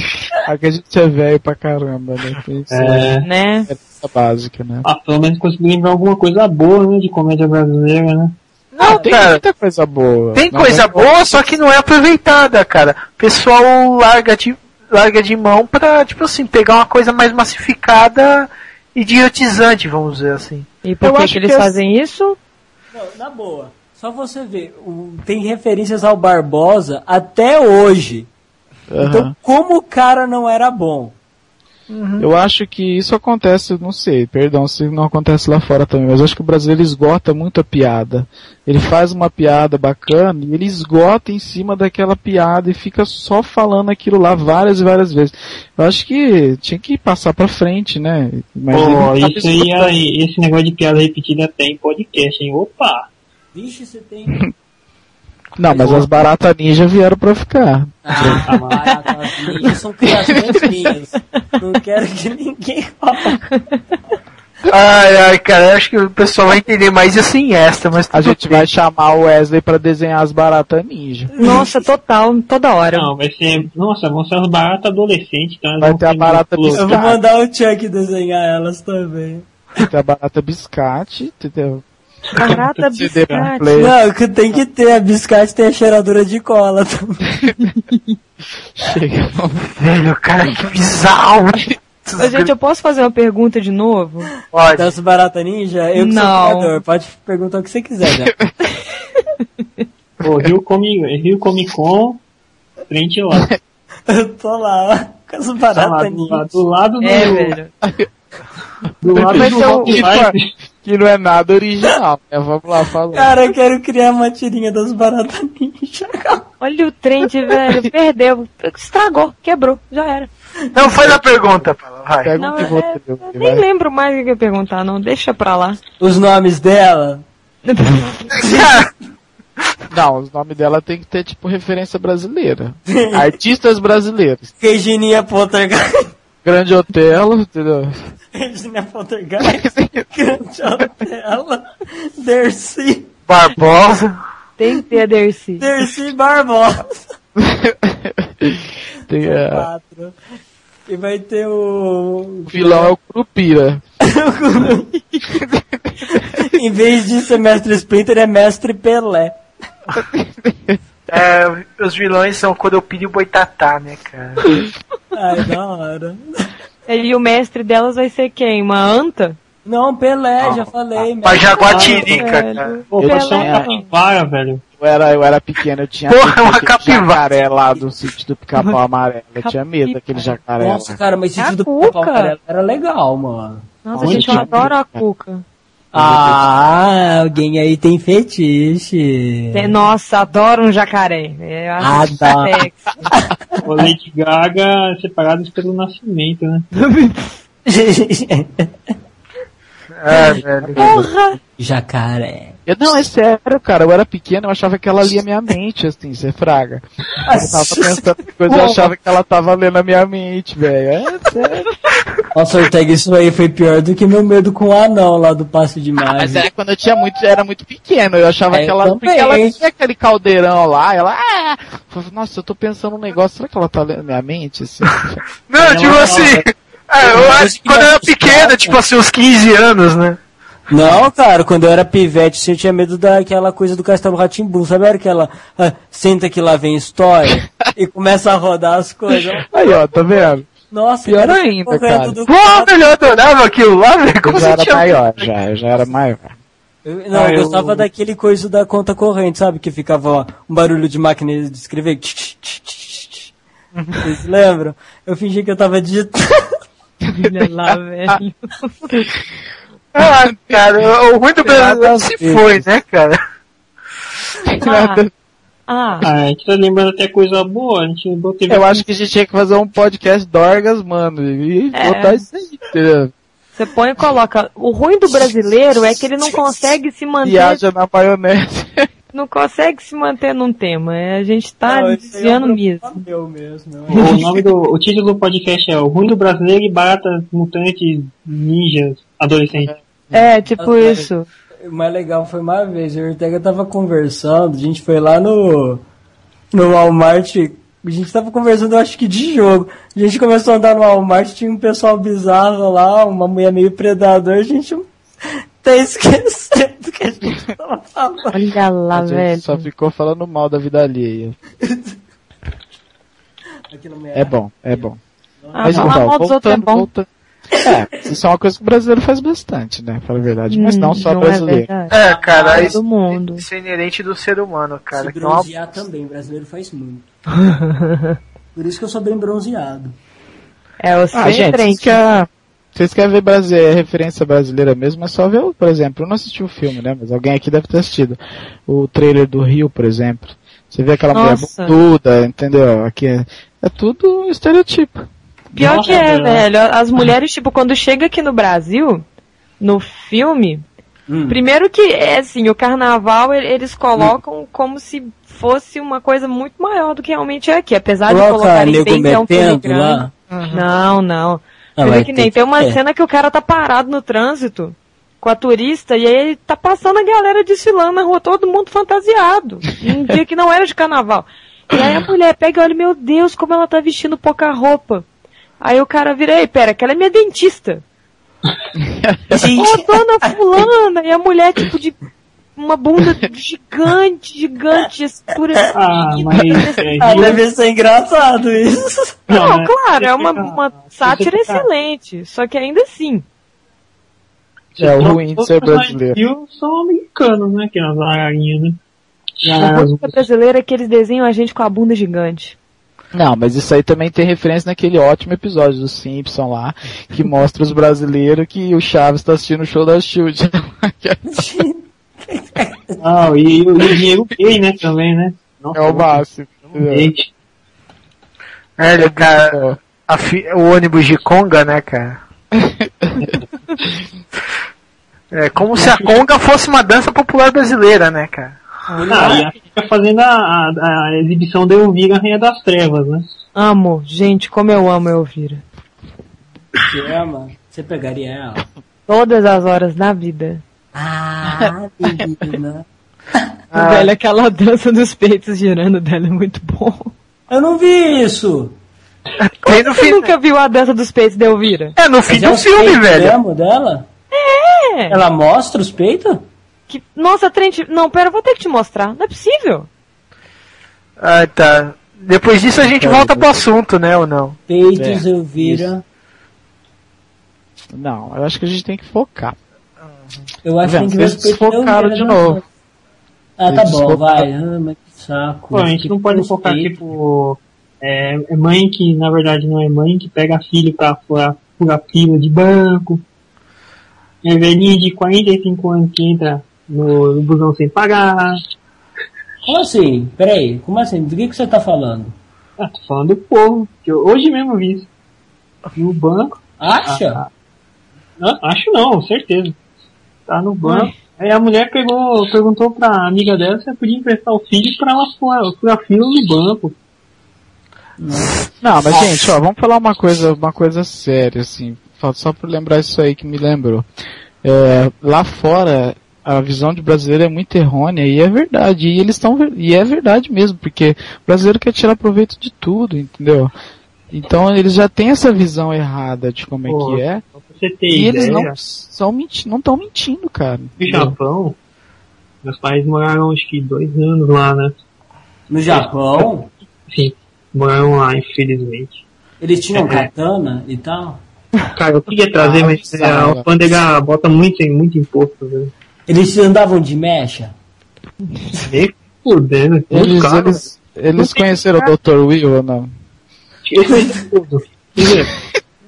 Aqui a gente é velho pra caramba, né? É. Né? é básica, né? Ah, pelo menos consegui lembrar alguma coisa boa, né, de comédia brasileira, né? Não, tem cara. muita coisa boa. Tem coisa é- boa, só que não é aproveitada, cara. O pessoal larga de, larga de mão pra, tipo assim, pegar uma coisa mais massificada, idiotizante, vamos dizer assim. E por Eu que, acho que eles que fazem isso? Não, na boa. Só você ver, tem referências ao Barbosa até hoje. Aham. Então, como o cara não era bom? Eu acho que isso acontece, não sei, perdão se não acontece lá fora também, mas eu acho que o brasileiro esgota muito a piada. Ele faz uma piada bacana e ele esgota em cima daquela piada e fica só falando aquilo lá várias e várias vezes. Eu acho que tinha que passar pra frente, né? Mas sabe isso aí, aí, esse negócio de piada repetida até em podcast, hein? Opa! Vixe, você tem. Não, mas as baratas ninja vieram pra ficar. Ah, baratas ninjas são criações minhas. Não quero que ninguém fale. Ai, ai, cara, eu acho que o pessoal vai entender mais isso em esta, mas A gente bem. vai chamar o Wesley pra desenhar as baratas ninja. Nossa, total, toda hora. Não, vai ser. Nossa, vão ser as baratas adolescentes, então Vai vão ter a barata muito Eu vou mandar o Chuck desenhar elas também. Tem a barata biscate, entendeu? Barata biscate. Não, que tem que ter. A biscate tem a cheiradura de cola também. Chega. Velho, cara, que bizarro. Ô, gente, eu posso fazer uma pergunta de novo? Pode. Das barata ninja, eu que sou Não. criador. Pode perguntar o que você quiser, né? Pô, Rio Comic, Rio Comic Con, frente lá. Eu tô lá, ó, com as Tá lá, baratas do, ninja. do lado do. É, velho. Do lado Mas do eu- Rock Live. Que não é nada original. né? Vamos lá, falando. Cara, eu quero criar uma tirinha das baratas ninja. Olha o trend, velho. Perdeu. Estragou, quebrou, já era. Não, faz a pergunta, vai. Pega Não, um é- eu nem lembro mais o que eu ia perguntar, não. Deixa pra lá. Os nomes dela. Não, os nomes dela tem que ter, tipo, referência brasileira. Artistas brasileiros. Regininha Poltergeist. Grande Otelo, entendeu? Regina Poltergeist. Grande Otela. Dercy. Barbosa. Tem que ter a Dercy. Dercy Barbosa. Tem, é, Quatro. E vai ter o... o vilão é o Curupira. em vez de ser Mestre Splinter, é Mestre Pelé. É, os vilões são Codopira e o Boitatá, né, cara? Ai, da hora. E o mestre delas vai ser quem? Uma anta? Não, Pelé, já falei. Pra Mestre Jaguatirica, cara. Pô, Eu uma Pelé. capivara, velho. Eu era, eu era pequeno, eu tinha Porra, medo uma jacaré lá do sítio do pica-pau amarelo. Eu tinha medo daquele jacaré Nossa, cara, mas esse É a do Cuca. Pica-Pau Amarelo era legal, mano. Nossa, Onde gente, eu adoro a cuca. Ah, alguém aí tem fetiche. Tem- Nossa, adoro um jacaré. Eu acho Adoro. sexy. O Lady Gaga separados pelo nascimento, né? É, velho. Porra! Jacaré. Eu, não, é sério, cara. Eu era pequeno, eu achava que ela lia minha mente, assim, você fraga. Eu tava pensando em coisa, eu achava que ela tava lendo a minha mente, velho. É sério. Nossa, Ortega, isso aí foi pior do que meu medo com o anão lá do passe de Ah, mas era quando eu tinha muito, era muito pequeno. Eu achava É, que ela, porque ela tinha aquele caldeirão lá, ela, ah, falei, nossa, eu tô pensando um negócio, será que ela tá lendo minha mente, assim? Não, tipo assim. É, eu acho que quando eu era pequena, tipo assim, uns 15 anos, né? Não, cara, quando eu era pivete, eu tinha medo daquela coisa do Castelo Ratimbu. Sabe aquela, ah, senta que lá vem história e começa a rodar as coisas. Aí, ó, tá vendo? Nossa, Pior cara, ainda, correndo cara. do Pô, eu adorava aquilo lá, velho. Como Eu já você era tinha... maior, já, eu já era maior. Eu- não, Ah, eu eu- gostava daquele coisa da conta corrente, sabe? Que ficava ó, um barulho de máquina de escrever. Vocês lembram? Eu fingi que eu tava digitando. Olha lá, velho. Ah, cara, o ruim do Brasil a se foi, né, cara? Ah, ah, Ah, a gente tá lembrando até coisa boa, a gente lembrou teve Eu acho que a gente tinha que fazer um podcast Dorgas, mano, e É. botar isso aí, entendeu? você põe e coloca. O ruim do brasileiro é que ele não consegue se manter. Viaja na maionese. Não consegue se manter num tema. É, A gente tá Não, é desviando problema mesmo. Meu mesmo. né? O nome do o título do podcast é O Ruim do Brasileiro e Baratas Mutantes Ninjas Adolescentes. É, tipo isso. O mais legal foi uma vez, o Ortega tava conversando, a gente foi lá no, no Walmart A gente tava conversando, eu acho que de jogo. A gente começou a andar no Walmart, tinha um pessoal bizarro lá, uma mulher meio predador, a gente tá esquecendo do que a gente tava falando. Olha lá, a gente velho. só ficou falando mal da vida alheia. Aquilo É bom, é bom. Ah, Mas falar então, mal dos outros é bom. voltando. É, isso é uma coisa que o brasileiro faz bastante, né? Fala a verdade. Mas não só Hum, não brasileiro. É. É, cara, isso, mundo. isso é inerente do ser humano, cara. Se não é uma- bronzear também, brasileiro faz muito. Por isso que eu sou bem bronzeado. É o Ah, gente, vocês frente. querem, vocês querem ver brasi- referência brasileira mesmo, é só ver, o- por exemplo, eu não assisti o filme, né? Mas alguém aqui deve ter assistido. O trailer do Rio, por exemplo. Você vê aquela Nossa. mulher bunduda, entendeu? Aqui é, é tudo estereotipo. Pior Nossa, que é, velho. velho. As mulheres, tipo, quando chega aqui no Brasil, no filme, Hum. primeiro que é assim, o carnaval eles colocam como se fosse uma coisa muito maior do que realmente é aqui. Apesar de Coloca colocarem nego bem que é um filme grande. lá. Não, não. Ah, Você que nem tem uma é. cena que o cara tá parado no trânsito com a turista e aí ele tá passando a galera desfilando na rua, todo mundo fantasiado. Um dia que não era de carnaval. E aí a mulher pega e olha, meu Deus, como ela tá vestindo pouca roupa. Aí o cara vira, ei, pera, aquela é minha dentista. Ô, dona fulana! E a mulher, tipo, de uma bunda gigante, gigante, escura. Ah, mas é, Ah, deve ser engraçado isso. Não, né? claro, é uma, uma sátira excelente. Só que ainda assim. É o ruim de ser brasileiro. são americanos, né? Que as ararinhas, né? A música brasileira é que eles desenham a gente com a bunda gigante. Não, mas isso aí também tem referência naquele ótimo episódio do Simpson lá, que mostra os brasileiros que o Chaves tá assistindo o show da Shield. Ah, e, o- e o Diego Gay, né? Também, né? Nossa, é o máximo. É, ele, cara, a fi- o ônibus de Conga, né, cara? É como se a Conga fosse uma dança popular brasileira, né, cara? Ah, e a fica fazendo a, a, a exibição de Elvira, Rainha das Trevas, né? Amo, gente, como eu amo Elvira. Você ama? Você pegaria ela? Todas as horas na vida. Ah, menina. Ah. Velho, aquela dança dos peitos girando dela é muito bom. Eu não vi isso. Você fim. nunca viu a dança dos peitos da Elvira? É no fim Mas é do os filme, velho. dela? É. Ela mostra os peitos? Que... Nossa, Trent, não, pera, eu vou ter que te mostrar. Não é possível. Ah, tá. Depois disso a gente volta pro assunto, né, ou não? Peitos, É, Elvira. Não, eu acho que a gente tem que focar. Eu acho que tem que ver os Vocês peitos da focaram Elvira de novo. Ah, tá bom, focaram. vai. Ah, mas que saco. Pô, a gente não pode focar, tipo, é, é mãe que, na verdade, não é mãe, que pega filho pra furar, furar fila de banco. É velhinha de 45 anos que entra no, no busão sem pagar. Como assim? Peraí, como assim? Do que, que você tá falando? Ah, tô falando do povo, que eu, hoje mesmo vi isso. No banco. Acha? Não, acho não, certeza. Tá no banco. Aí a mulher pegou, perguntou pra amiga dela se ela podia emprestar o filho pra ela furar, fila no banco. Não, mas gente, ó, vamos falar uma coisa, uma coisa séria, assim, só- só pra lembrar isso aí que me lembrou. É, lá fora, a visão de brasileiro é muito errônea e é verdade, e eles estão, e é verdade mesmo, porque o brasileiro quer tirar proveito de tudo, entendeu? Então eles já têm essa visão errada de como Pô, é que é, e eles ideia, não são menti não estão mentindo, cara. no? Japão, meus pais moraram acho que dois anos lá, né? No Japão, Sim, moraram lá, infelizmente. eles tinham É. katana e tal. Cara, eu queria trazer, Ah, mas é, a alfândega bota muito, muito imposto, velho. Eles andavam de mecha. Nem fudendo, Eles, eles, eles conheceram o Dr. Will ou não?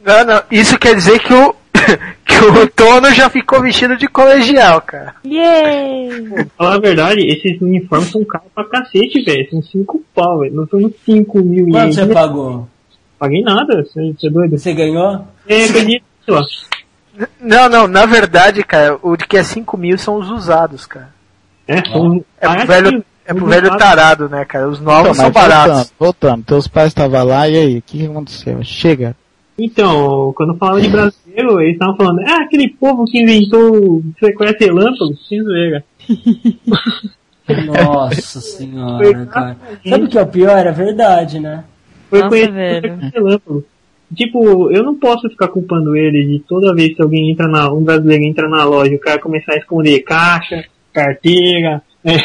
Não, não. Isso quer dizer que o que o Tono já ficou vestido de colegial, cara. Yay! Pra falar a verdade, esses uniformes são caros pra cacete, velho. São 5 pau, velho. Não são 5 mil Quanto você pagou? Paguei nada, você você é doido? Você ganhou? É, ganhei, sei lá. Não, não, na verdade, cara, o de que é 5 mil são os usados, cara. É, são É pro velho, é pro velho tarado, né, cara? Os novos Então, são baratos. voltando, voltando, teus pais estavam lá e aí, o que, aconteceu? Chega. Então, quando falava de brasileiro, eles estavam falando, ah, aquele povo que inventou o sequestro relâmpago, sem zoeira. Nossa senhora, cara. Sabe o que é o pior? É verdade, né? Foi Nossa, conhecido velho. relâmpago. Tipo, eu não posso ficar culpando ele de toda vez que alguém entra na, um brasileiro entra na loja, o cara começar a esconder caixa, carteira, é,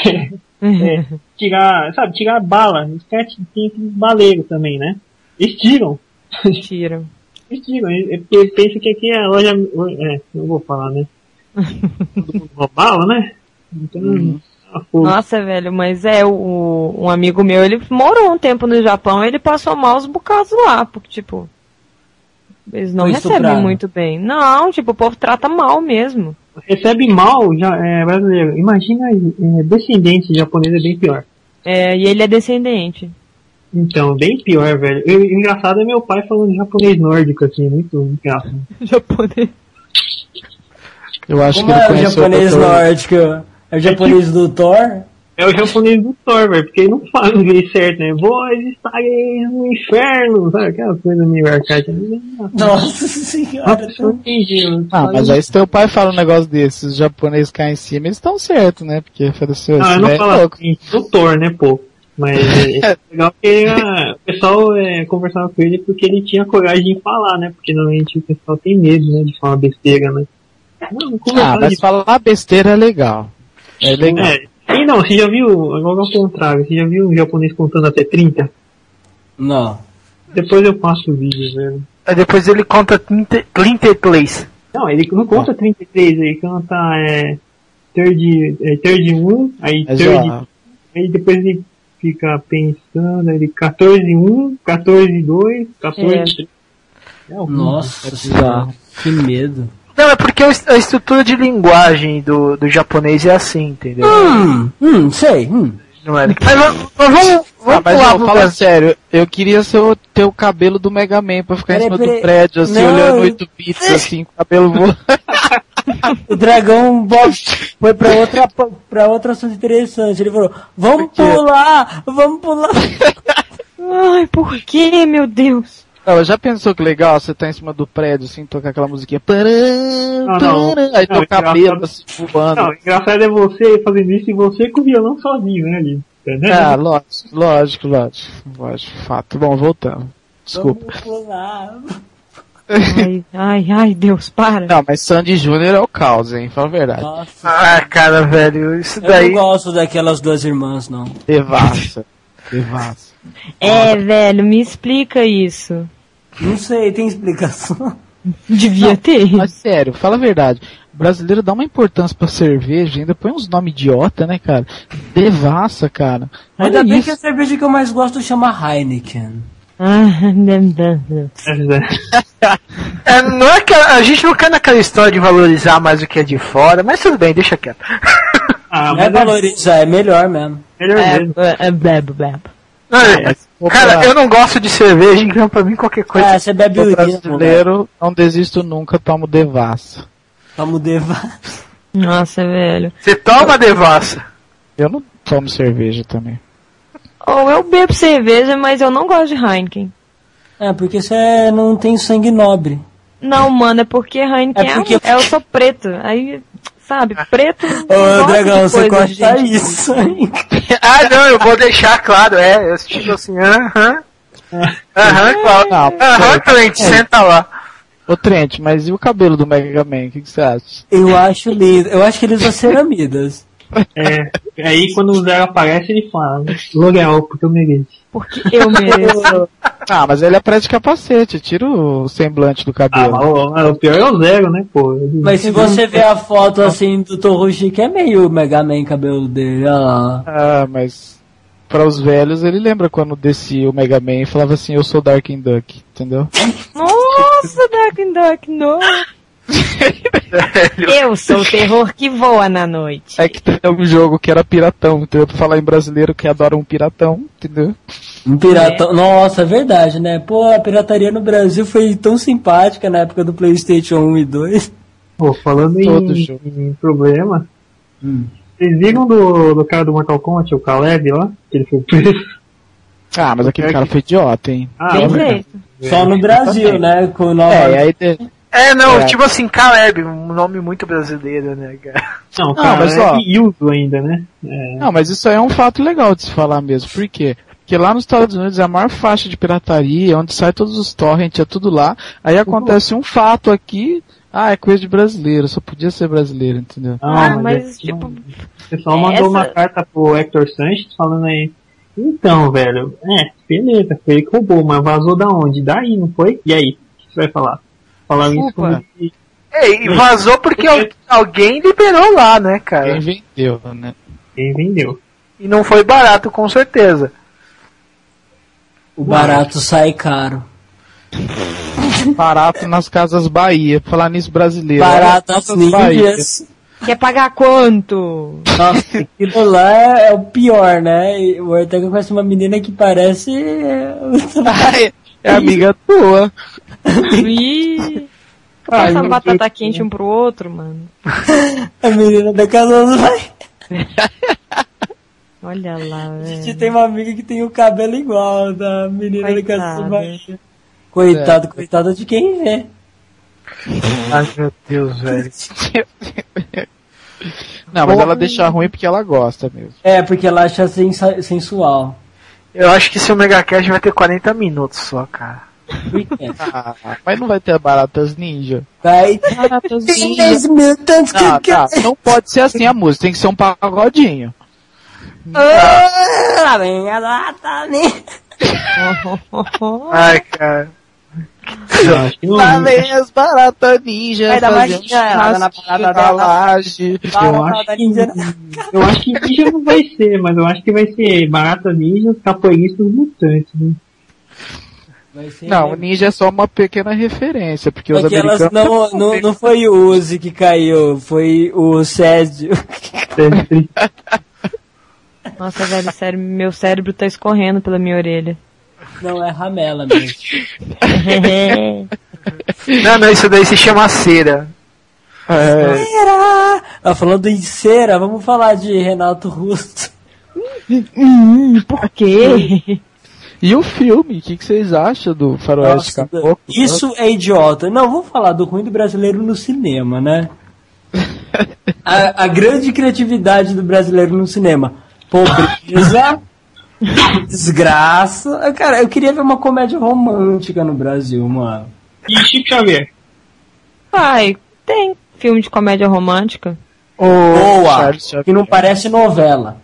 é, tirar, sabe, tirar bala. Os caras têm baleiros também, né? Eles tiram. Tira. Eles tiram. É porque eles pensam que aqui é a loja. É, não vou falar, né? Todo mundo bala, né? Então. pô, Nossa, velho, mas é, o, um amigo meu, ele morou um tempo no Japão ele passou mal os bocados lá, porque, tipo, eles não recebem estuprado. muito bem. Não, tipo, o povo trata mal mesmo. recebe mal já, é, brasileiro. Imagina é, descendente japonês é bem pior. É, e ele é descendente. Então, bem pior, velho. E, o engraçado é meu pai falando japonês nórdico, assim, muito engraçado. Japonês. Eu acho Como que ele é o conheceu japonês nórdico? É o japonês do Thor? É o japonês do Thor, velho, porque ele não fala inglês certo, né? Vós estareis no inferno, sabe? Aquela coisa meio arcade. Nossa senhora. Nossa, eu não entendi. Ah, mas aí se teu pai fala um negócio desses, os japoneses caem em cima, eles estão certos, né? Porque ofereceu Ah, eu esse não falo louco. assim, do Thor, né, pô? Mas é, é legal que ah, o pessoal é, conversava com ele porque ele tinha coragem de falar, né? Porque normalmente o pessoal tem medo, né, de falar besteira, né? Não, Ah, conversar mas de falar besteira é legal. É legal. É. E não, você já viu, agora ao contrário, você já viu um japonês contando até 30? Não. Depois eu passo o vídeo, velho. Aí depois ele conta 30 33. Não, ele não conta 33, ele conta é, third, é, third 1, aí Mas, third, ó, aí depois ele fica pensando, ele 14 1, 14 2, 14 É. 3. É horrível. Nossa. Que medo. Não, é porque a est- a estrutura de linguagem do, do japonês é assim, entendeu? Hum, hum, sei. Hum. Não é? Mas, vamos, mas vamos, Ah, vamos mas pular fala sério, eu queria ser o, ter o cabelo do Mega Man pra ficar em Peraí, cima peraí. do prédio, assim, Não. olhando 8 bits, assim, com o cabelo voando. O dragão Bob foi pra outra, pra outro assunto interessante. Ele falou, vamos pular, vamos pular. Ai, por que, meu Deus? Não, já pensou que legal você tá em cima do prédio, assim, tocar aquela musiquinha. Não, não. aí Não, cabelo engraçado. assim, voando. Não, o engraçado é você fazendo isso e você com o violão sozinho, né, ali. Entendeu? Ah, lógico, lógico, lógico. Lógico, fato. Bom, voltando. Desculpa. Ai, ai, ai, Deus, para. Não, mas Sandy Júnior é o caos, hein? Fala a verdade. Nossa, Ah, cara, velho, isso eu não daí. gosto daquelas duas irmãs, não. Devassa. Devassa. É, velho, me explica isso. Não sei, tem explicação. Devia ter. Mas sério, fala a verdade. O brasileiro dá uma importância pra cerveja, ainda põe uns nomes idiota, né, cara? Devassa, cara. Ainda Olha bem isso. que a cerveja que eu mais gosto chama Heineken. Ah. É, não é que a, a gente não quer naquela história de valorizar mais o que é de fora, mas tudo bem, deixa quieto. Ah, Não é é valorizar, é melhor mesmo. melhor É, mesmo. é, blab, blab. Não, Vou cara, eu não gosto de cerveja, então pra mim qualquer coisa. Ah, você bebe O urina, né? brasileiro, não desisto nunca, tomo devassa. Vamos deva. Nossa, velho. Você toma devassa. Eu não tomo cerveja também. Ou eu bebo cerveja, mas eu não gosto de Heineken. É, porque você não tem sangue nobre. Não, mano, é porque Heineken É é, porque- é eu sou preto. Aí, sabe, preto. não Ô, gosta Dragão, você corta gente. isso aí. ah, não, eu vou deixar claro, é, eu tipo assim, aham. Aham, claro. Não, Aham, Trent, senta lá. Ô Trent, mas e o cabelo do Mega Man? O que, que você acha? Eu acho lindo. Eu acho que ele usa ceramidas. É, aí quando o Zero aparece, ele fala, L'Oreal, porque eu mereço. Porque eu mereço. Ah, mas ele aparece de capacete, tira o semblante do Ah, cabelo. mas o, mas o pior é o Zero, né, pô? Ele- Mas se você ver a foto assim do Torushi, que é meio Mega Man cabelo dele, olha lá. Ah, mas para os velhos ele lembra quando descia o Mega Man e falava assim, eu sou Darkwing Duck, entendeu? Nossa, Dark Duck, não. Eu sou o terror que voa na noite. É que tem um jogo que era piratão, entendeu? Pra falar em brasileiro que adora um piratão, entendeu? Um piratão. Nossa, é verdade, né? Pô, a pirataria no Brasil foi tão simpática na época do Playstation 1 e 2. Pô, falando Todo em, jogo. em problema, Hum. vocês viram do, do cara do Mortal Kombat, o Caleb lá? Que ele foi preso? Ah, mas aquele cara foi idiota, hein? Ah, Bem olha. feito. Só no Brasil, né? Com nova... É, e aí de- É, não, É. tipo assim, Caleb, um nome muito brasileiro, né, cara? Não, Não, cara, mas, é ó. Yuzo ainda, né? É, Não, mas isso aí é um fato legal de se falar mesmo. Por quê? Porque lá nos Estados Unidos é a maior faixa de pirataria, onde sai todos os torrents, é tudo lá. Aí acontece um fato aqui, ah, é coisa de brasileiro, só podia ser brasileiro, entendeu? não, Ah, mas, é- tipo, O pessoal mandou essa- uma carta pro Hector Sanches falando aí. Então, velho, é, beleza, foi ele que roubou, mas vazou da onde? Daí, não foi? E aí? O que você vai falar? Falaram isso Desculpa. É, e vazou porque al- alguém liberou lá, né, cara? Quem vendeu, né? quem vendeu. E não foi barato, com certeza. O barato sai caro. Barato nas casas Bahia, pra falar nisso brasileiro. Barato Olha as as casas Bahia. ninjas. Quer pagar quanto? Nossa, aquilo lá é, o pior, né? O Ortega conhece uma menina que parece. é, Ai, é amiga tua. Ih, Ai, meu batata Deus. quente um pro outro, mano. a menina da casa vai. Olha lá, A gente velho. tem uma amiga que tem o cabelo igual da menina da casa Coitada. Bahia. Coitado, coitada de quem vê. Ai, meu Deus, velho. Não, mas ela deixa ruim porque ela gosta mesmo. É, porque ela acha sensual. Eu acho que esse Omega Cash vai ter 40 minutos só, cara. Ah, mas não vai ter baratas ninja. Vai. Baratas Tem ninja. 10 mil tantos que Ah, eu quero. tá. Não pode ser assim a música, tem que ser um pagodinho. Ah, vem a lata, né? Ai, cara. Lá vem as baratas ninja Vai dar ela dá na parada dela. laje. eu acho ninja. que, eu acho que ninja não vai ser, mas eu acho que vai ser barata ninja, capoeiristas mutantes, né? Não, o ninja é só uma pequena referência, porque os Aquelas americanos... não, não, não foi o Uzi que caiu, foi o Césio. Nossa, velho, sério, meu cérebro tá escorrendo pela minha orelha. Não, é Ramela mesmo. Não, não, isso daí se chama cera. É, Cera! Ah, falando em cera, vamos falar de Renato Russo. hum, por quê? E o filme, o que, que vocês acham do Faroeste Nossa, Caboclo? Isso é idiota. Não, vamos falar do ruim do brasileiro no cinema, né? A, a grande criatividade do brasileiro no cinema. Pobreza, desgraça. Cara, eu queria ver uma comédia romântica no Brasil, mano. E Chico Xavier? Ai, tem filme de comédia romântica. Boa! Que não parece novela.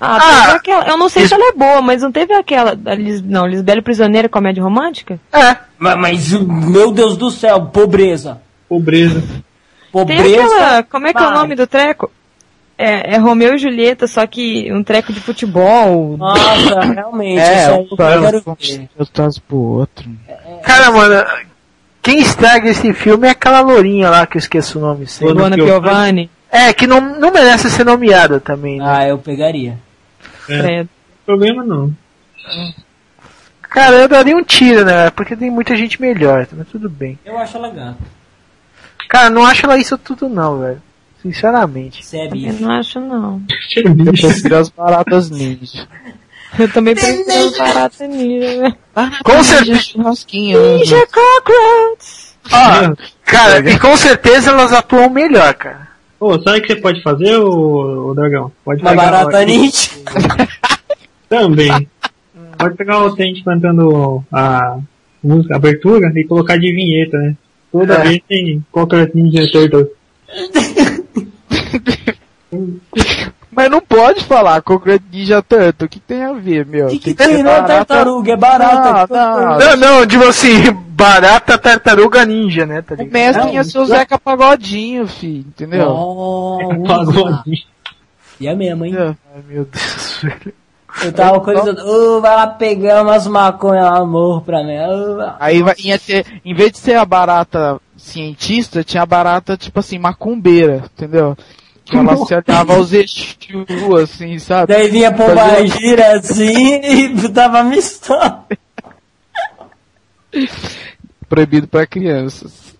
Ah, Ah, teve aquela. Eu não sei Lis- se ela é boa, mas não teve aquela. Lis, não, Lisbelo Prisioneira comédia romântica? É. Mas, mas, meu Deus do céu, pobreza. Pobreza. Tem Pobreza. aquela. Como é que é o nome do treco? É, é Romeu e Julieta, só que um treco de futebol. Nossa, realmente. É, isso aí eu quero atrás pro outro. Cara, mano, quem estraga esse filme é aquela lourinha lá que eu esqueço o nome sempre. Luana Piovani. É, que não, não merece ser nomeada também, né? Ah, eu pegaria. credo. Problema não. Cara, eu daria um tiro, né? Porque tem muita gente melhor, mas tudo bem. Eu acho ela gata. Cara, não acho ela isso tudo não, velho. Sinceramente. Você é Eu bicho. não acho, não. Eu prefiro as baratas ninja. Eu também prefiro os baratos ninja. né? Com certeza. Churrasquinho. Ninja Cockroach! Ó, cara, e com certeza elas atuam melhor, cara. Ô, sabe o que você pode fazer, ô, ô Dragão? Pode Uma pegar barata ninja. Também. Pode pegar o Tente cantando a música, a abertura e colocar de vinheta, né? Toda É. vez tem qualquer Ninja Turtle. Mas não pode falar Concrete Ninja Turtle. O que tem a ver, meu? O que, que que tem? Não é barata- tartaruga, é barata. Não, não. Não, não, tipo assim, barata tartaruga ninja, né? Tá O mestre ia ser o Zeca Pagodinho, filho. Entendeu? Oh, Pagodinho. e é mesmo, hein? Ai, meu Deus, velho. Eu tava coisando, oh, vai lá pegar umas maconha lá, amor pra mim. Oh, Aí vai- ia ter, em vez de ser a barata cientista, tinha a barata, tipo assim, macumbeira, entendeu? Que ela se aliava aos Exu, assim, sabe? Daí vinha Fazia- pomba gira assim e tava mistando. Proibido pra crianças.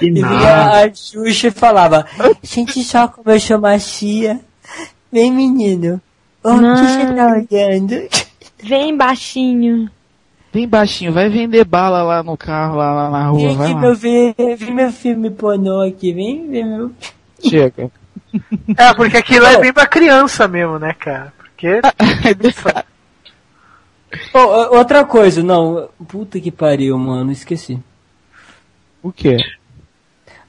E vinha nada. a Xuxa e falava, gente só comeu chamaxia. Vem menino, o que você tá olhando? Vem baixinho. Vem baixinho, vai vender bala lá no carro, lá, lá na rua, Vem vai meu, ver, vem meu filme pornô aqui, vem ver meu... Chega. É, porque aquilo é bem pra criança mesmo, né, cara? Porque. Ô, outra coisa, não, puta que pariu, mano, esqueci. o quê?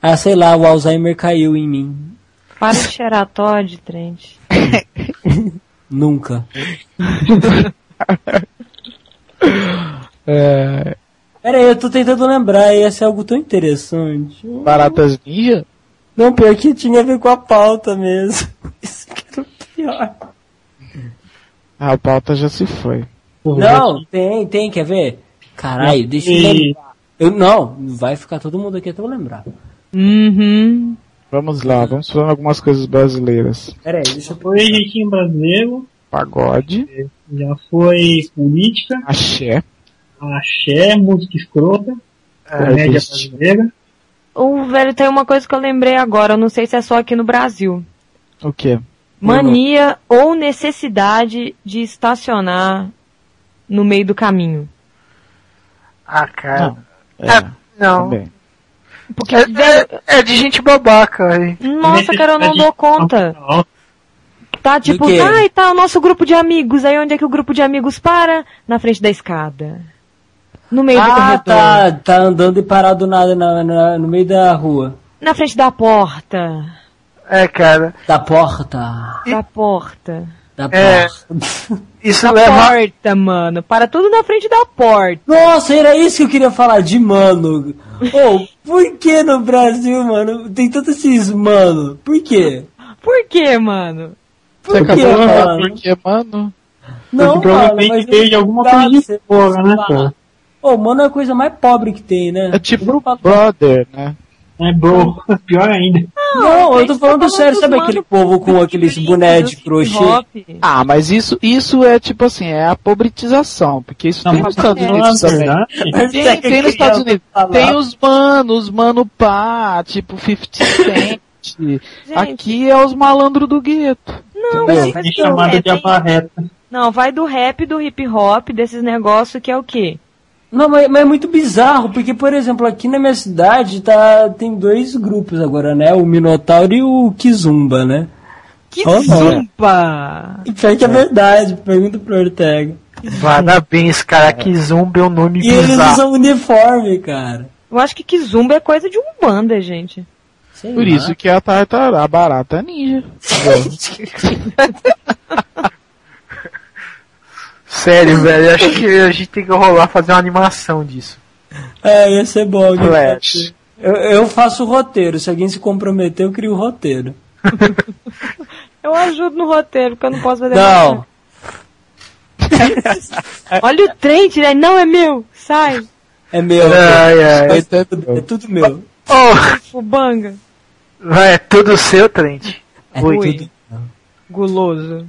Ah, sei lá, o Alzheimer caiu em mim. Para de cheirar Todd, Trent. Nunca. É, Pera aí, eu tô tentando lembrar, ia ser algo tão interessante. baratas ninja? Não, pior que tinha a ver com a pauta mesmo. Isso que era o pior. Ah, a pauta já se foi. Não, tem, tem, quer ver? Caralho, deixa eu lembrar. Eu, não, vai ficar todo mundo aqui até eu lembrar. Uhum. Vamos lá, vamos falando algumas coisas brasileiras. Pera aí, deixa eu... Foi jeitinho brasileiro, Pagode, já foi política, axé, axé, música escrota, comédia artista. brasileira. O velho tem uma coisa que eu lembrei agora, eu não sei se é só aqui no Brasil. o quê? Mania ou necessidade de estacionar no meio do caminho. Ah, cara. É, É, não. Porque, É, é- é de gente babaca nossa, cara, eu não dou conta. Tá tipo, ai, tá o nosso grupo de amigos. Aí onde é que o grupo de amigos para? Na frente da escada. No meio do Ah, corredor. tá, tá andando e parado do nada na, na- no meio da rua. Na frente da porta. É, cara. Da porta. Da porta. Da É. porta. Isso Da leva. porta, mano. Para tudo na frente da porta. Nossa, era isso que eu queria falar de mano. Ô, por que no Brasil, mano, tem tanto esses mano? Por quê? Por quê, mano? Por Você quê, acabou de falar mano? porque, mano. Não, Porque mano, provavelmente mas teve alguma coisa de fora, né, pô? Ô, mano é a coisa mais pobre que tem, né? É tipo brother, né? É, bro, pior ainda. Não, eu tô gente, falando tá sério, sabe aquele povo com aqueles bonés de crochê? Ah, mas isso, isso é tipo assim, é a pobretização, porque isso Não, tem nos Estados pra Unidos também. Mas Tem, é que tem nos Estados Unidos. falar. Tem os manos, mano pá, tipo 50 Cent. Aqui é os malandros do gueto. Não, mas, é não, chamado é, de abarreta. não, vai do rap, do hip hop, desses negócios que é o quê? Não, mas, mas é muito bizarro, porque, por exemplo, aqui na minha cidade tá, tem dois grupos agora, né? O Minotauro e o Kizumba, né? Que Oh! E pior que é verdade, pergunta pro Ortega. Parabéns, cara. Kizumba é um nome E eles bizarro. usam uniforme, cara. Eu acho que Kizumba é coisa de Umbanda, gente. Sei Por lá. isso que a tartaruga, a barata ninja. Sério, velho. Acho que a gente tem que rolar fazer uma animação disso. É, ia ser bom. fazer. Eu, eu faço o roteiro, se alguém se comprometer, eu crio o roteiro. Eu ajudo no roteiro, porque eu não posso fazer Não, nada. Olha o Trent, né? Não é meu. Sai. é meu. Ai, ai. É tudo, é tudo meu. Oh, Fubanga. vai, é tudo seu, Trent. É Oi. tudo. Guloso.